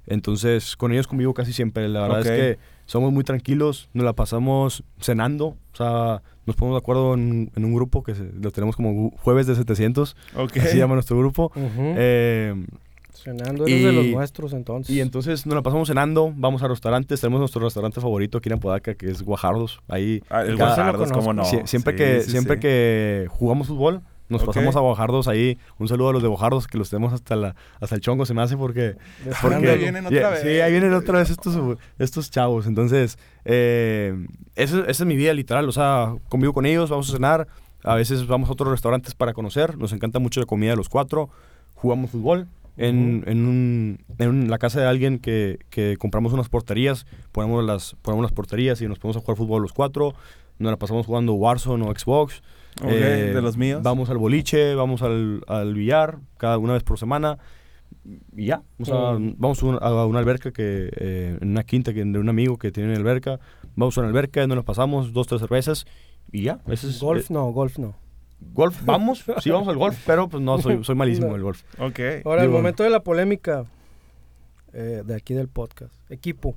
entonces, con ellos convivo casi siempre. La verdad es que somos muy tranquilos, nos la pasamos cenando. O sea, nos ponemos de acuerdo en, en un grupo que se- lo tenemos como Jueves de 700. Ok. Así se llama nuestro grupo. Eh, Cenando eres de y- los nuestros entonces. y entonces nos la pasamos cenando, vamos a restaurantes. Tenemos nuestro restaurante favorito aquí en Apodaca, que es Guajardos. Ahí Ah, el Cada- Guajardos, cómo no. Sie- siempre Sí, que, sí, siempre sí. que jugamos fútbol, nos pasamos a Bojardos ahí. Un saludo a los de Bojardos que los tenemos hasta la, hasta el chongo se me hace porque. porque Ahí vienen otra Yeah, vez. Sí, ahí vienen otra vez estos, estos chavos. Entonces, eh, esa es mi vida literal. O sea, convivo con ellos, vamos a cenar. A veces vamos a otros restaurantes para conocer. Nos encanta mucho la comida de los cuatro. Jugamos fútbol. En, en, un- en la casa de alguien que, que compramos unas porterías, ponemos las, ponemos las porterías y nos ponemos a jugar fútbol los cuatro. Nos la pasamos jugando Warzone o Xbox. Ok, Eh, de los míos. Vamos al boliche, vamos al, al billar, cada una vez por semana. Y ya. O sea, Mm. vamos a una, a una alberca que, eh, en una quinta que, de un amigo que tiene una alberca. Vamos a una alberca, nos pasamos, dos, tres cervezas. Y ya. Ese es, Golf eh, no, golf no. golf, vamos. sí, vamos al golf, pero pues no, soy, soy malísimo en el golf. Ok. Ahora, el Digo- momento de la polémica eh, de aquí del podcast. Equipo,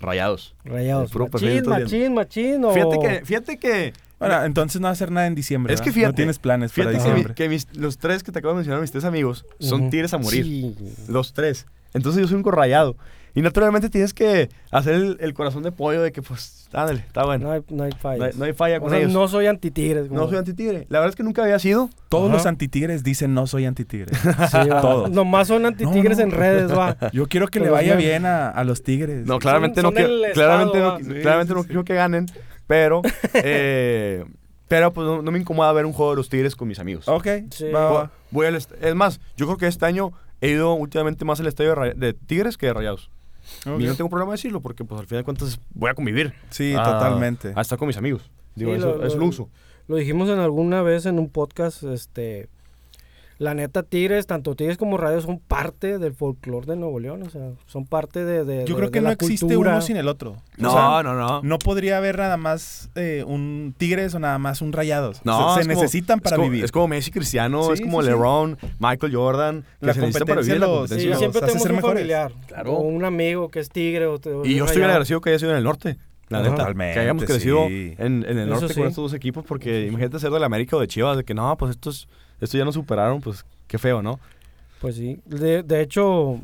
Rayados. rayados. Machín, bien. machín, machín. O... Fíjate que, fíjate que, Bueno, entonces no va a hacer nada en diciembre. Es que ¿verdad? fíjate, No tienes planes para fíjate diciembre. que mis- los tres que te acabo de mencionar, mis tres amigos, son Ujú. tigres a morir. Sí. Los tres. Entonces yo soy un corrayado. Y naturalmente tienes que hacer el, el corazón de pollo de que, pues, ándale, está bueno. No hay, no hay fallas. No hay, no hay falla O con sea, ellos. no soy antitigres. No soy antitigre. La verdad es que nunca había sido. Todos Ajá. los antitigres dicen no soy antitigre. Sí. Todos. Nomás son antitigres No, no. en redes, va. Yo quiero que le Los vaya bien a, a los tigres. No, claramente son no quiero, claramente estado, no, ah. Sí, claramente sí, no sí. quiero que ganen, pero eh, pero pues no, no me incomoda ver un juego de los Tigres con mis amigos. Ok, Sí. va, va. Voy al es más, yo creo que este año he ido últimamente más al estadio de, Tigres que de Rayados. Ok. Y no tengo problema de decirlo porque pues al final de cuentas voy a convivir. Sí, a- totalmente. A estar con mis amigos. Digo, Sí, eso, lo- eso lo- lo uso. Lo dijimos en alguna vez en un podcast, este... La neta, Tigres, tanto Tigres como Radio son parte del folclore de Nuevo León, o sea, son parte de, de- Yo de- creo que no la existe cultura. uno sin el otro. No, O sea, no, no. no podría haber nada más eh, un Tigres o nada más un Rayados. No, se es se como- necesitan para es como, vivir. Es como Messi Cristiano, Sí, es como sí, sí. LeBron, Michael Jordan. que La se necesitan para competencia vivir la los- competencia. Sí, los siempre tenemos un mejores. familiar, Claro. o un amigo que es tigre. O, o Y yo es estoy agradecido que haya sido en el norte. La Ajá. neta. Totalmente, que hayamos crecido sí. en, en el norte sí. con estos dos equipos. Porque imagínate ser de la América o de Chivas. De que no, pues estos, estos ya nos superaron. Pues qué feo, ¿no? Pues sí, de, de hecho,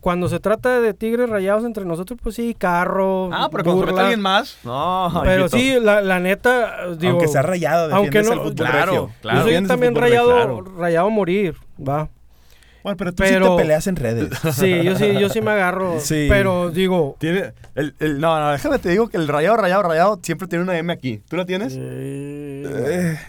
cuando se trata de tigres rayados entre nosotros, pues sí, carro, Ah, pero cuando se mete alguien más. No, Pero sí, la, la neta, digo... aunque sea rayado, aunque no- el fútbol Claro, regio. claro. Yo soy también rayado, regio. rayado a morir, va. Bueno, pero tú Pero- sí te peleas en redes. Sí, yo sí, yo sí me agarro. Sí. Pero digo... Tiene el, el- no, no, déjame te digo que el rayado, rayado, rayado siempre tiene una M aquí. ¿Tú la tienes? Eh,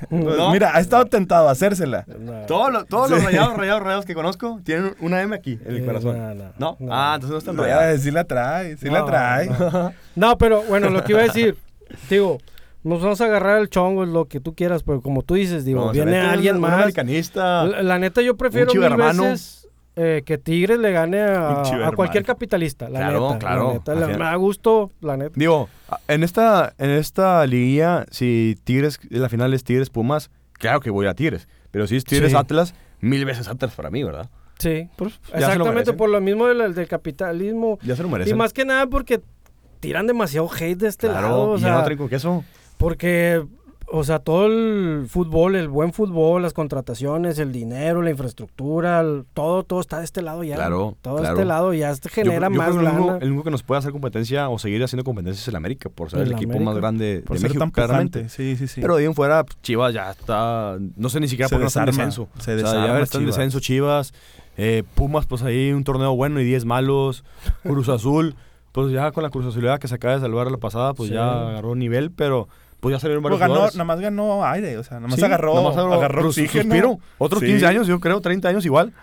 No. Mira, ha estado tentado a hacérsela. no. Todos, los, todos los rayados, rayados, rayados que conozco tienen una M aquí en el Eh, corazón. no, no, ¿No? no. Ah, entonces no están Ya, rayados. sí la trae, sí No, la trae. no. No, pero bueno, lo que iba a decir, digo, nos vamos a agarrar el chongo, lo que tú quieras, pero como tú dices, digo, viene alguien un más. La, la neta, yo prefiero mil hermano. veces eh, que Tigres le gane a, cualquier capitalista, la Claro, neta. claro. La neta, Al la- final- me da gusto, la neta. Digo, en esta, en esta liguilla, si Tigres, en la final es Tigres Pumas, claro que voy a Tigres. Pero si es Tigres Sí. Atlas, mil veces Atlas para mí, ¿verdad? Sí, Pues, lo exactamente por lo mismo del, del capitalismo. Ya se lo Y merecen. más que nada porque tiran demasiado hate de este claro, lado. O y ya sea, no traen con queso. Porque, o sea, todo el fútbol, el buen fútbol, las contrataciones, el dinero, la infraestructura, el- todo, todo está de este lado ya. Claro, Todo de claro. este lado ya te Yo- genera yo creo más que el único, lana. el único que nos puede hacer competencia o seguir haciendo competencia es el América, por ser el, El equipo América. más grande Por de ser México, tan claramente. Sí, sí, sí. Pero de ahí en fuera, pues, Chivas ya está. No sé ni siquiera Se por qué no está en desarma, descenso. se o sea, desarma ya está en descenso Chivas. eh, Pumas, pues ahí un torneo bueno y 10 malos. Cruz Azul, pues ya con la Cruz Azulidad que se acaba de salvar la pasada, pues Sí. ya agarró nivel, pero pues ya salieron Pues varios ganó, jugadores. nada más ganó aire, o sea, nada más Sí, agarró, agarró, oxígeno. suspiro. Otros Sí. 15 años, yo creo, 30 años igual.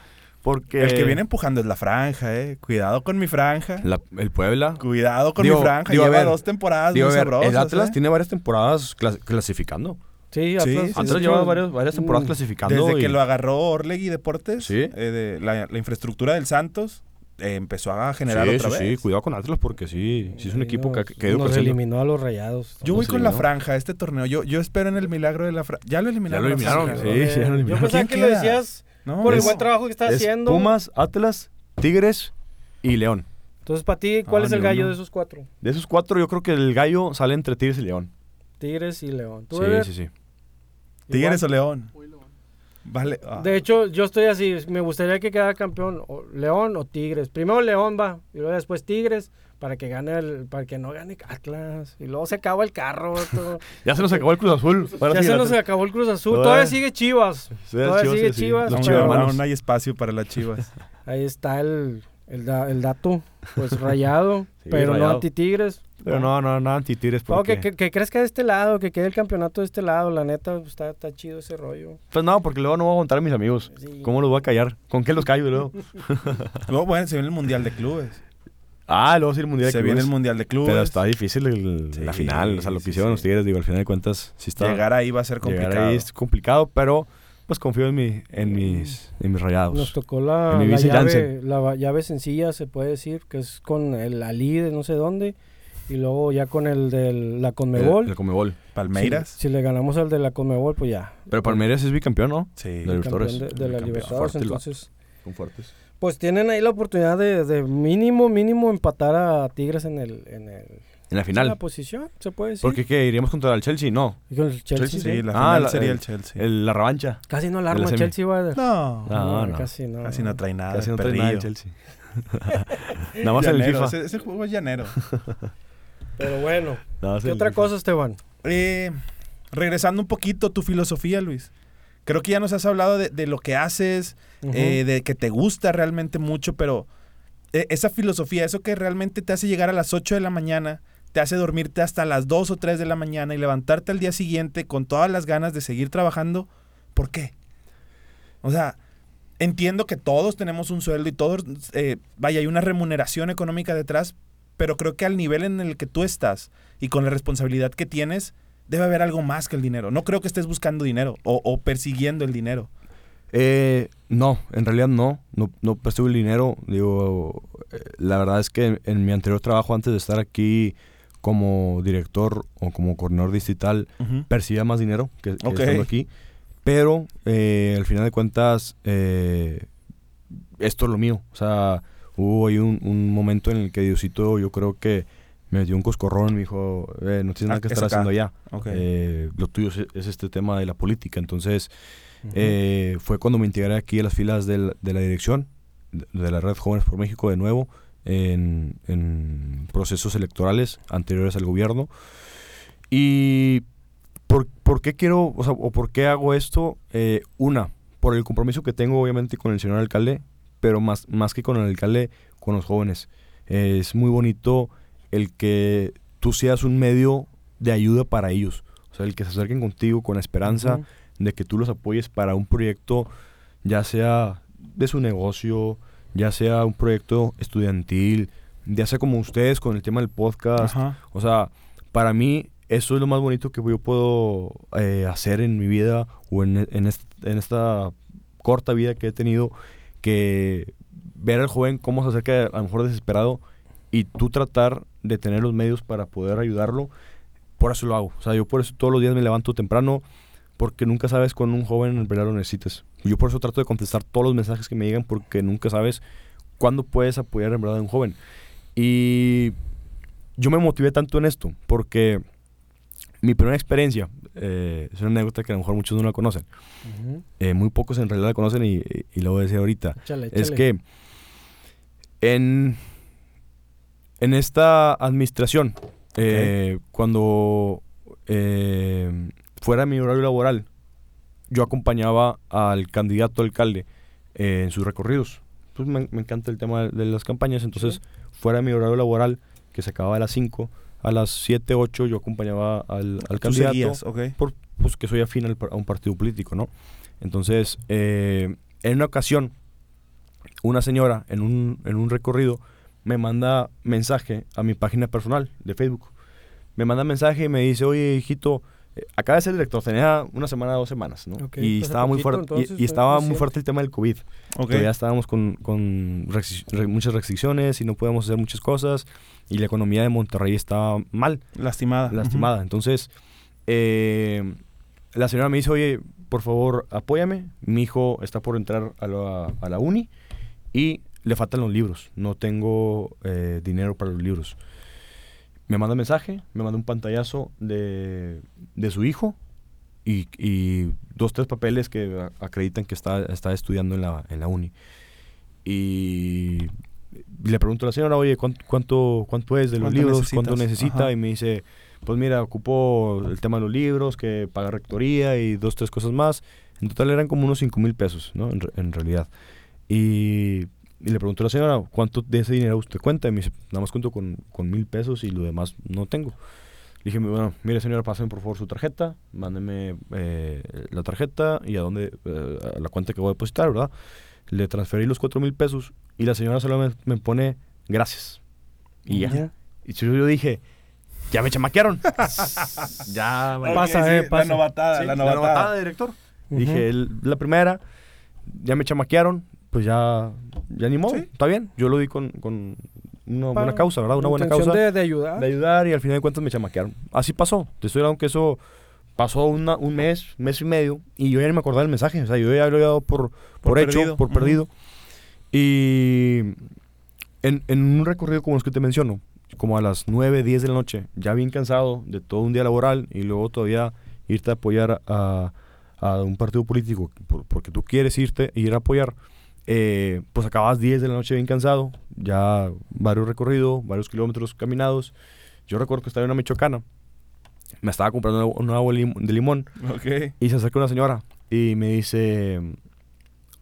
Porque El que viene empujando es la franja, eh. Cuidado con mi franja. la- el Puebla. Cuidado con Digo- mi franja. digo, Lleva ver, dos temporadas Digo, muy ver, sabrosas. el Atlas eh. tiene varias temporadas clas- clasificando. Sí, Atlas, sí, Atlas sí. lleva varias, varias temporadas clasificando. Desde y- que lo agarró Orlegui Deportes, Sí. eh, de la, la infraestructura del Santos, eh, empezó a generar sí, otra sí, vez. sí, cuidado con Atlas porque sí, sí es un equipo nos- que, que nos eliminó a los rayados. Yo voy con la franja, este torneo. Yo, yo espero en el milagro de la franja. Ya lo eliminaron. Ya lo eliminaron, franja, sí, ya lo Yo eliminaron. pensaba ¿Quién que lo decías No, por el es- buen trabajo que está Es haciendo. Pumas, Atlas, Tigres y León. Entonces, para ti, ¿cuál Ah, es el gallo de esos cuatro? De esos cuatro, yo creo que el gallo sale entre Tigres y León. Tigres y León. ¿Tú, Sí, sí, sí. Tigres o León. Vale. ah. De hecho, yo estoy así. Me gustaría que quedara campeón o León o Tigres. Primero León va y luego después Tigres para que gane el, para que no gane Atlas y luego se acaba el carro. todo. Ya se nos acabó el Cruz Azul. Ya sí, se nos acabó el Cruz Azul. Todavía- Todavía sigue Chivas. Todavía Chivas sigue sí. Chivas. No, pero hay espacio para las chivas. ahí está el, el, da- el dato, pues rayado, Sí, pero rayado. no anti-Tigres. Pero no, no, no anti-Tigres No, porque... que, que, que crezca de este lado, que quede el campeonato de este lado, la neta, pues, está, está chido ese rollo. Pues no, porque luego no voy a aguantar a mis amigos. Sí. ¿Cómo los voy a callar? ¿Con qué los callo luego? Luego, bueno, se viene el Mundial de Clubes. ah, luego sí el Mundial de se viene Clubes. el Mundial de Clubes. Pero está difícil el- Sí, la final. O sea, lo que hicieron sí. los Tigres, digo, al final de cuentas, sí está... Llegar ahí va a ser llegar complicado. ahí es complicado, pero pues confío en, mi, en, mis, en mis rayados. Nos tocó la, la llave sencilla, se puede decir, que es con el Ali de no sé dónde, y luego ya con el de la Conmebol. El, el Comebol. Palmeiras. Si, si le ganamos al de la Conmebol, pues ya. Pero Palmeiras es bicampeón, ¿no? Sí. De Libertadores. de, de la. Libertadores, entonces... Son fuertes. Pues tienen ahí la oportunidad de, de mínimo, mínimo empatar a Tigres en el... En, el, En la en la final. posición, se puede decir. ¿Por qué? ¿Iríamos contra el Chelsea? No. Y con el Chelsea, Chelsea, Sí, la Ah, final la- sería el- el Chelsea. El- la revancha. Casi no la arma. Chelsea, va. No, No, no. Casi no. casi no trae nada. Casi no trae nada el. Chelsea. Nada más el FIFA. Ese, ese juego es llanero. Pero bueno, ¿qué otra cosa, Esteban? Eh, regresando un poquito a tu filosofía, Luis. Creo que ya nos has hablado de, de lo que haces, eh, de que te gusta realmente mucho, pero eh, esa filosofía, eso que realmente te hace llegar a las 8 de la mañana, te hace dormirte hasta las 2 o 3 de la mañana y levantarte al día siguiente con todas las ganas de seguir trabajando, ¿por qué? O sea, entiendo que todos tenemos un sueldo y todos, eh, vaya, hay una remuneración económica detrás, pero creo que al nivel en el que tú estás y con la responsabilidad que tienes, debe haber algo más que el dinero. No creo que estés buscando dinero o, o persiguiendo el dinero. Eh, no, en realidad no, no, no percibo el dinero. Digo, eh, la verdad es que en, mi anterior trabajo, antes de estar aquí como director o como coordinador digital, Ujú. percibía más dinero que, que estando aquí. Pero eh, al final de cuentas, eh, esto es lo mío. O sea, hubo ahí un, un momento en el que Diosito, yo creo que me dio un coscorrón, me dijo, eh, no tienes nada Ah, que es estar acá. haciendo allá. Ok. Eh, lo tuyo es, es este tema de la política. Entonces, eh, fue cuando me integré aquí a las filas del- de la dirección de, de la Red Jóvenes por México de nuevo en, en procesos electorales anteriores al gobierno. Y ¿por, por qué quiero, o sea, o por qué hago esto? Eh, una, por el compromiso que tengo obviamente con el señor alcalde, pero más, más que con el alcalde, con los jóvenes. Eh, es muy bonito el que tú seas un medio de ayuda para ellos. O sea, el que se acerquen contigo con la esperanza de que tú los apoyes para un proyecto, ya sea de su negocio, ya sea un proyecto estudiantil, ya sea como ustedes con el tema del podcast. O sea, para mí eso es lo más bonito que yo puedo eh, hacer en mi vida o en, en esta corta vida que he tenido, que ver al joven cómo se acerca a lo mejor desesperado y tú tratar de tener los medios para poder ayudarlo, por eso lo hago. O sea, yo por eso todos los días me levanto temprano, porque nunca sabes cuando un joven en verdad lo necesites. Yo por eso trato de contestar todos los mensajes que me llegan, porque nunca sabes cuándo puedes apoyar en verdad a un joven. Y yo me motivé tanto en esto, porque mi primera experiencia, eh, es una anécdota que a lo mejor muchos no la conocen, eh, muy pocos en realidad la conocen y, y lo voy a decir ahorita. Es que en, en esta administración, eh, cuando fuera mi horario laboral, yo acompañaba al candidato alcalde en sus recorridos. Pues me, me encanta el tema de las campañas, entonces fuera mi horario laboral, que se acababa a las 5, a las 7, 8 yo acompañaba al, candidato seguías, ok. por, pues que soy afín al a un partido político, ¿no? Entonces, eh, en una ocasión, una señora en un, en un recorrido me manda mensaje a mi página personal de Facebook. Me manda mensaje y me dice, oye, hijito, acaba de ser director, tenía una semana, dos semanas, ¿no? Y pues, estaba muy poquito, fuerte, y- entonces, y, estaba muy reciente. fuerte el tema del COVID. Ok. Todavía estábamos con, con restric- re- muchas restricciones y no podíamos hacer muchas cosas. Y la economía de Monterrey estaba mal Lastimada. lastimada. Entonces, eh, la señora me dice, oye, por favor, apóyame. Mi hijo está por entrar a la, a la uni y le faltan los libros. No tengo eh, dinero para los libros. Me manda mensaje, me manda un pantallazo de, de su hijo y, y dos, tres papeles que acreditan que está, está estudiando en la, en la uni. Y le pregunto a la señora, oye, ¿cuánto, cuánto, cuánto es de los ¿Cuánto libros? ¿Cuánto necesitas? necesita? Ajá. Y me dice, pues mira, ocupó el tema de los libros, que paga rectoría y dos, tres cosas más. En total eran como unos 5 mil pesos, ¿no? En, en realidad. Y, y le pregunto a la señora, ¿cuánto de ese dinero usted cuenta? Y me dice, nada más cuento con, con mil pesos y lo demás no tengo. Le dije, bueno, mire señora, pasen por favor su tarjeta, mándeme eh, la tarjeta y a dónde, eh, a la cuenta que voy a depositar, ¿verdad? Le transferí los cuatro mil pesos y la señora solo me, me pone gracias. Y ya. Ya. Y yo, yo dije, ya me chamaquearon. ya, vale. Pasa, Ok, eh, sí, pasa. La novatada, Sí, la la novatada. novatada de director. Ujú. Dije, el- la primera, ya me chamaquearon, pues ya, ya ni modo, Sí. está bien. Yo lo di con, con una buena causa, ¿verdad? Una buena causa De, de ayudar. de ayudar y al final de cuentas me chamaquearon. Así pasó. Te estoy hablando que eso pasó una- un mes, mes y medio y yo ya ni me acordaba del mensaje. O sea, yo ya lo había dado por, por, hecho, perdido. por perdido. Y en, en un recorrido como los que te menciono, como a las 9, 10 de la noche, ya bien cansado de todo un día laboral y luego todavía irte a apoyar a, a un partido político por- porque tú quieres irte e ir a apoyar, eh, pues acabas 10 de la noche bien cansado, ya varios recorridos, varios kilómetros caminados. Yo recuerdo que estaba en una michoacana, me estaba comprando un agua de limón Ok. y se acerca una señora y me dice,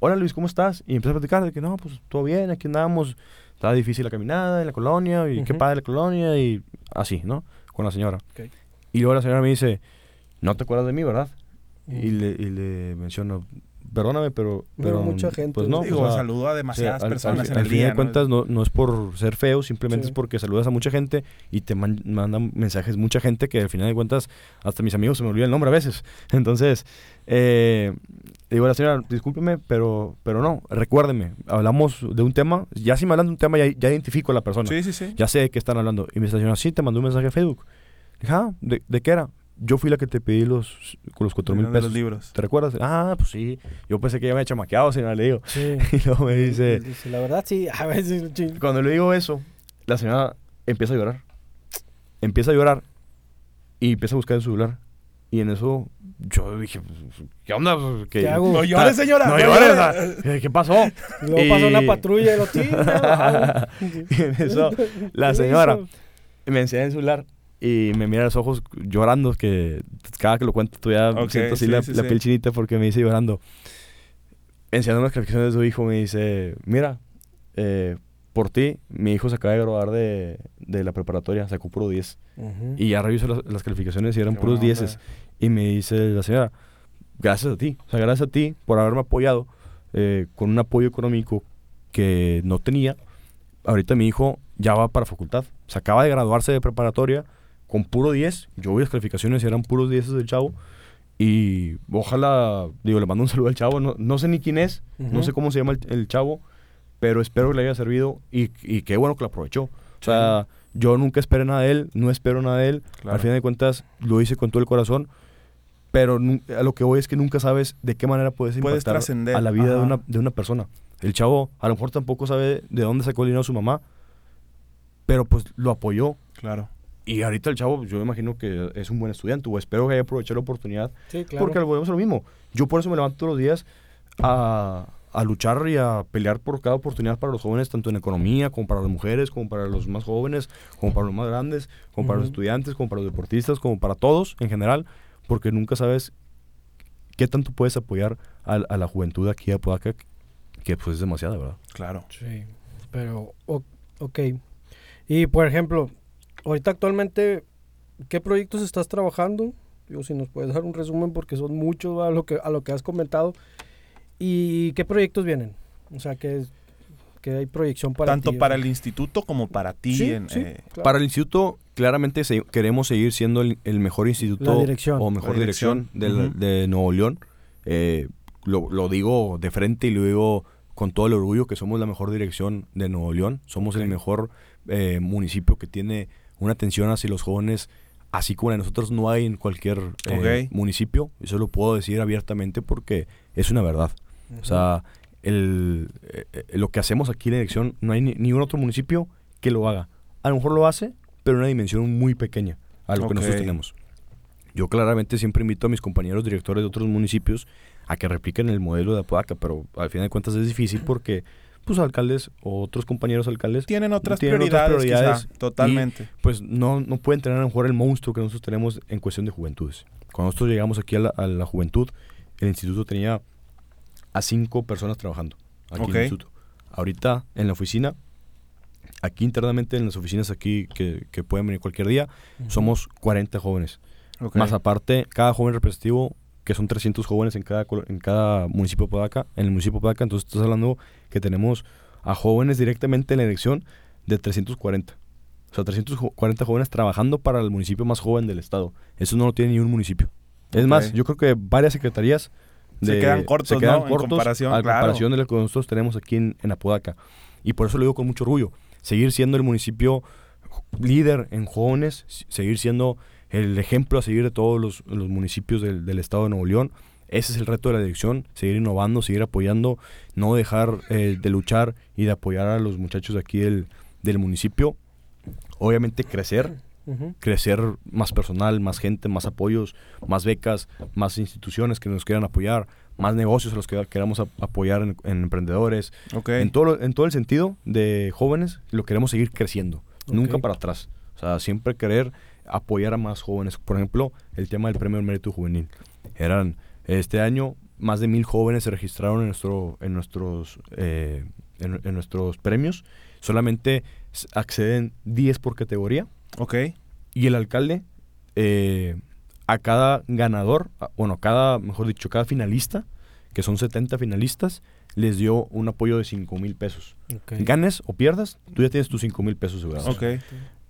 hola Luis, ¿cómo estás? Y empecé a platicar de que no, pues todo bien, aquí andamos. Estaba difícil la caminada en la colonia y qué Ujú. padre la colonia y así, ¿no? Con la señora. Ok. Y luego la señora me dice, no te acuerdas de mí, ¿verdad? Y, le, y le menciono, perdóname, pero, Pero pero mucha gente, pues ¿no? Digo, saludo a demasiadas Sí, al- personas al, en al el fin de cuentas no, no es por ser feo, simplemente Sí. es porque saludas a mucha gente y te man- mandan mensajes mucha gente que al final de cuentas hasta mis amigos se me olvida el nombre a veces. Entonces, eh, digo a la señora, discúlpeme, pero, pero no, recuérdeme, hablamos de un tema, ya si me hablan de un tema ya, ya identifico a la persona, Sí, sí, sí. ya sé de qué están hablando. Y me dice la señora, sí, te mandó un mensaje a Facebook. Dije, ah, ¿de, de qué era? Yo fui la que te pedí los, los cuatro mil De los pesos. libros. ¿Te recuerdas? Ah, pues sí. Yo pensé que ya me había chamaqueado, señora, le digo. Sí. Y luego me dice, Dice, la verdad, sí. A veces, cuando le digo eso, la señora empieza a llorar. Empieza a llorar y empieza a buscar el celular. Y en eso yo dije, ¿qué onda? Que- ¿Qué hago? No llores, señora. No no llores. ¿Qué, qué pasó? Y luego pasa una Y- patrulla y lo tira. Y en eso la señora me enseña el celular y me mira a los ojos llorando, que cada que lo cuento todavía Ok, siento así sí, la, sí, la sí. piel chinita porque me dice llorando. Enseñando las calificaciones de su hijo, me dice, mira, eh, por ti, mi hijo se acaba de graduar de, de la preparatoria, sacó puro 10. Y ya reviso las, las calificaciones y eran Qué puros buena 10. onda. Y me dice la señora, gracias a ti, o sea, gracias a ti por haberme apoyado eh, con un apoyo económico que no tenía. Ahorita mi hijo ya va para facultad, se acaba de graduarse de preparatoria con puro 10. Yo vi las calificaciones y eran puros 10 del chavo. Y ojalá, digo, le mando un saludo al chavo. No, no sé ni quién es, no sé cómo se llama el, el chavo, pero espero que le haya servido y, y qué bueno que lo aprovechó. O sea, yo nunca esperé nada de él, no espero nada de él. Claro. Al final de cuentas, lo hice con todo el corazón. Pero a lo que voy es que nunca sabes de qué manera puedes Puedes trascender, a la vida de una, de una persona. El chavo a lo mejor tampoco sabe de dónde sacó el dinero su mamá, pero pues lo apoyó. Claro. Y ahorita el chavo, yo me imagino que es un buen estudiante, o espero que haya aprovechado la oportunidad, Sí, claro. porque volvemos a lo mismo. Yo por eso me levanto todos los días a, a luchar y a pelear por cada oportunidad para los jóvenes, tanto en economía, como para las mujeres, como para los más jóvenes, como para los más grandes, como para los estudiantes, como para los deportistas, como para todos en general, porque nunca sabes qué tanto puedes apoyar a, a la juventud aquí a Podaca, que pues es demasiada, ¿verdad? Claro. Sí, pero, o- ok. Y, por ejemplo, ahorita actualmente, ¿qué proyectos estás trabajando? Digo, si nos puedes dar un resumen, porque son muchos a lo que, a lo que has comentado. ¿Y qué proyectos vienen? O sea, que, que hay proyección para Tanto ti, para el instituto como para ti. Sí, en, sí, eh, claro. Para el instituto, claramente se- queremos seguir siendo el, el mejor instituto o mejor dirección, dirección. de, la- Ujú. de Nuevo León. Eh, lo, lo digo de frente y lo digo con todo el orgullo que somos la mejor dirección de Nuevo León. Somos el Ok. mejor eh, municipio que tiene una atención hacia los jóvenes, así como la de nosotros no hay en cualquier eh, municipio. Eso lo puedo decir abiertamente porque es una verdad. O sea, el, eh, eh, lo que hacemos aquí en la dirección, no hay ni, ni un otro municipio que lo haga. A lo mejor lo hace, pero en una dimensión muy pequeña a lo que nosotros tenemos. Yo claramente siempre invito a mis compañeros directores de otros municipios a que repliquen el modelo de Apodaca, pero al final de cuentas es difícil porque pues alcaldes o otros compañeros alcaldes Tienen otras Tienen otras prioridades, quizá, totalmente. pues no, no pueden tener a lo mejor el monstruo que nosotros tenemos en cuestión de juventudes. Cuando nosotros llegamos aquí a la, a la juventud, el instituto tenía a cinco personas trabajando aquí en el instituto. Ahorita en la oficina, aquí internamente en las oficinas aquí que, que pueden venir cualquier día, somos 40 jóvenes. Más aparte, cada joven representativo, que son 300 jóvenes en cada, en cada municipio de Podaca, en el municipio de Podaca, entonces estás hablando que tenemos a jóvenes directamente en la elección de 340. O sea, 340 jóvenes trabajando para el municipio más joven del estado. Eso no lo tiene ni un municipio. Es más, yo creo que varias secretarías Se quedan cortos, ¿no? En comparación, a claro. comparación de lo que nosotros tenemos aquí en, en Apodaca. Y por eso lo digo con mucho orgullo. Seguir siendo el municipio líder en jóvenes, seguir siendo el ejemplo a seguir de todos los, los municipios del, del estado de Nuevo León. Ese es el reto de la dirección, seguir innovando, seguir apoyando, no dejar eh, de luchar y de apoyar a los muchachos de aquí del, del municipio. Obviamente crecer, crecer más personal, más gente, más apoyos, más becas, más instituciones que nos quieran apoyar, más negocios a los que queramos ap- apoyar en, en emprendedores. En, todo, en todo el sentido de jóvenes, lo queremos seguir creciendo, nunca para atrás. O sea, siempre querer apoyar a más jóvenes. Por ejemplo, el tema del premio al mérito juvenil. Eran, este año, más de mil jóvenes se registraron en, nuestro, en, nuestros, eh, en, en nuestros premios. Solamente acceden 10 por categoría. Ok. Y el alcalde, eh, a cada ganador, bueno, cada, mejor dicho, cada finalista, que son 70 finalistas, les dio un apoyo de 5 mil pesos. Ganes o pierdas, tú ya tienes tus 5 mil pesos asegurados. Ok.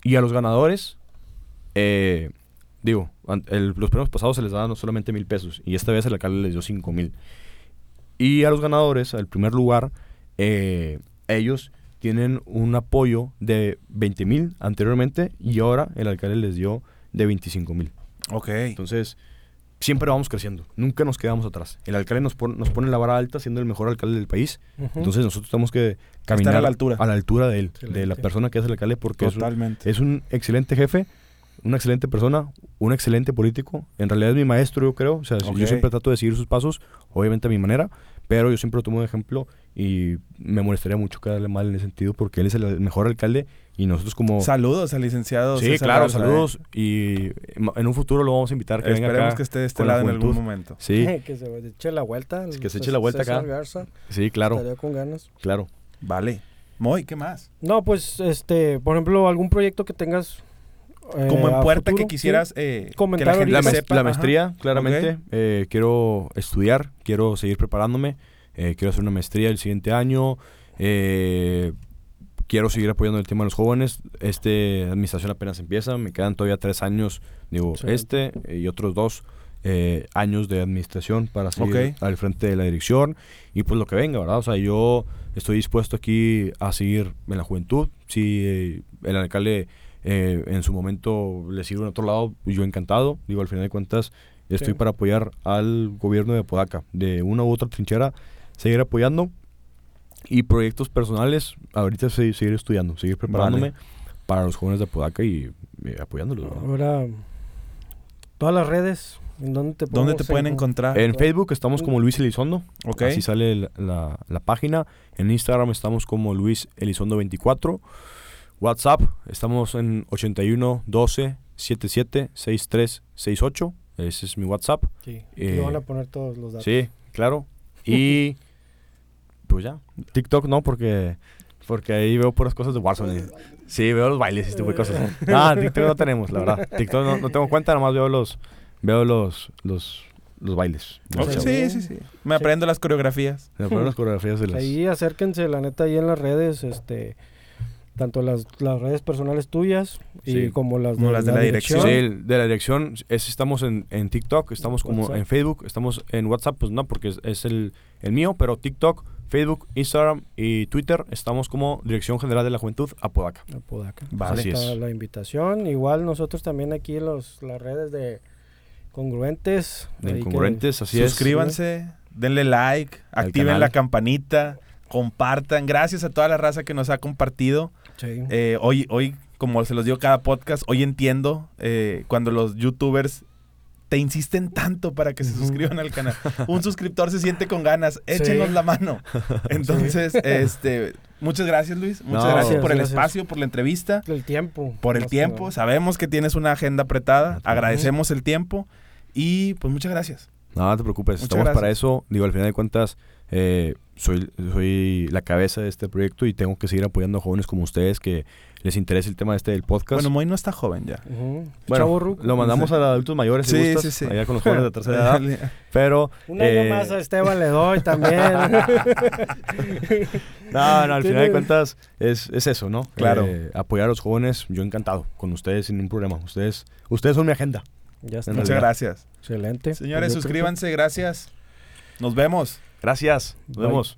Y a los ganadores, eh, digo, el- los premios pasados se les daban solamente mil pesos y esta vez el alcalde les dio cinco mil. Y a los ganadores, al primer lugar, eh, ellos tienen un apoyo de 20 mil anteriormente y ahora el alcalde les dio de 25 mil. Ok. Entonces, siempre vamos creciendo, nunca nos quedamos atrás. El alcalde nos, pone- nos pone la vara alta siendo el mejor alcalde del país, Ujú. entonces nosotros tenemos que caminar a la altura. a la altura de él, de la Excelente. persona que es el alcalde, porque es un, es un excelente jefe, una excelente persona, un excelente político. En realidad es mi maestro, yo creo. O sea, yo siempre trato de seguir sus pasos, obviamente a mi manera, pero yo siempre lo tomo de ejemplo y me molestaría mucho quedarle mal en ese sentido porque él es el mejor alcalde y nosotros como... Saludos al licenciado. sí, César claro, Garza, ¿eh? saludos y en un futuro lo vamos a invitar que venga Esperemos acá. que esté de este lado en algún momento. Sí, que se eche la vuelta. el Que se eche la vuelta César acá. Garza, sí, claro, estaría con ganas. claro. Vale. Moy, ¿qué más? No, pues, este, por ejemplo, algún proyecto que tengas. Eh, Como en a puerta futuro, que sí. quisieras eh, que Comentar la gente La, sepa. la Ajá. maestría, claramente. Eh, quiero estudiar, quiero seguir preparándome. eh, quiero hacer una maestría el siguiente año. eh, quiero seguir apoyando el tema de los jóvenes. Este administración apenas empieza. Me quedan todavía tres años, digo, este eh, y otros dos eh, años de administración para seguir al frente de la dirección. Y pues lo que venga, ¿verdad? O sea, yo estoy dispuesto aquí a seguir en la juventud. Si eh, el alcalde eh, en su momento le sirve en otro lado, yo encantado. Digo, al final de cuentas, estoy Sí. para apoyar al gobierno de Podaca. De una u otra trinchera, seguir apoyando. Y proyectos personales, ahorita se- seguir estudiando, seguir preparándome para los jóvenes de Podaca y eh, apoyándolos. Ahora, todas las redes, ¿en dónde te, ¿Dónde te pueden encontrar? encontrar? En Facebook estamos como Luis Elizondo. ok. Así sale la, la- la página. En Instagram estamos como Luis Elizondo 24. WhatsApp estamos en 81 12 77 63 68. Ese es mi WhatsApp. Sí, Eh, lo van a poner todos los datos. Sí, claro. Y pues ya. TikTok no, porque porque ahí veo puras cosas de Warzone. Sí, veo los bailes y este tipo de cosas. Ah, TikTok no tenemos, la verdad. TikTok no, no tengo cuenta, nomás veo los veo los los, los bailes. Sí, sí, sí. Me aprendo las coreografías. Me ponen las coreografías de las... Ahí acérquense, la neta, ahí en las redes, este, tanto las, las redes personales tuyas y Sí. como las Como las de la dirección. Sí, de la dirección, es, estamos en, en TikTok, estamos como WhatsApp. en Facebook, estamos en WhatsApp, pues no, porque es, es el, el mío, pero TikTok, Facebook, Instagram y Twitter, estamos como Dirección General de la Juventud, Apodaca. Apodaca. Vale. Así Está es. la invitación. Igual nosotros también aquí los, las redes de congruentes. De incongruentes, así es. Suscríbanse, denle like, Al activen canal. la campanita, compartan. Gracias a toda la raza que nos ha compartido. Sí. Eh, hoy, hoy, como se los digo cada podcast, hoy entiendo eh, cuando los youtubers te insisten tanto para que se suscriban al canal. Un suscriptor se siente con ganas, échenos Sí. la mano. Entonces, este, muchas gracias Luis, muchas No. gracias por el gracias. espacio, por la entrevista, el tiempo. por el tiempo. Sabemos que tienes una agenda apretada, agradecemos el tiempo y pues muchas gracias. No, no te preocupes, Muchas estamos para eso. Digo, al final de cuentas, eh, soy, soy la cabeza de este proyecto y tengo que seguir apoyando a jóvenes como ustedes que les interesa el tema este del podcast. Bueno, Moy no está joven ya. Bueno, Chavo ruco. lo mandamos a adultos mayores si Sí, gustas, sí, sí. allá con los jóvenes de tercera edad. Pero Un año eh, más a Esteban le doy también. No, no, al final de cuentas es, es eso, ¿no? Claro. Eh, apoyar a los jóvenes, yo encantado con ustedes sin ningún problema. Ustedes, ustedes son mi agenda. ya está. Muchas realidad. gracias. Excelente. Señores, suscríbanse, gracias. Nos vemos. Gracias. Nos Bye. vemos.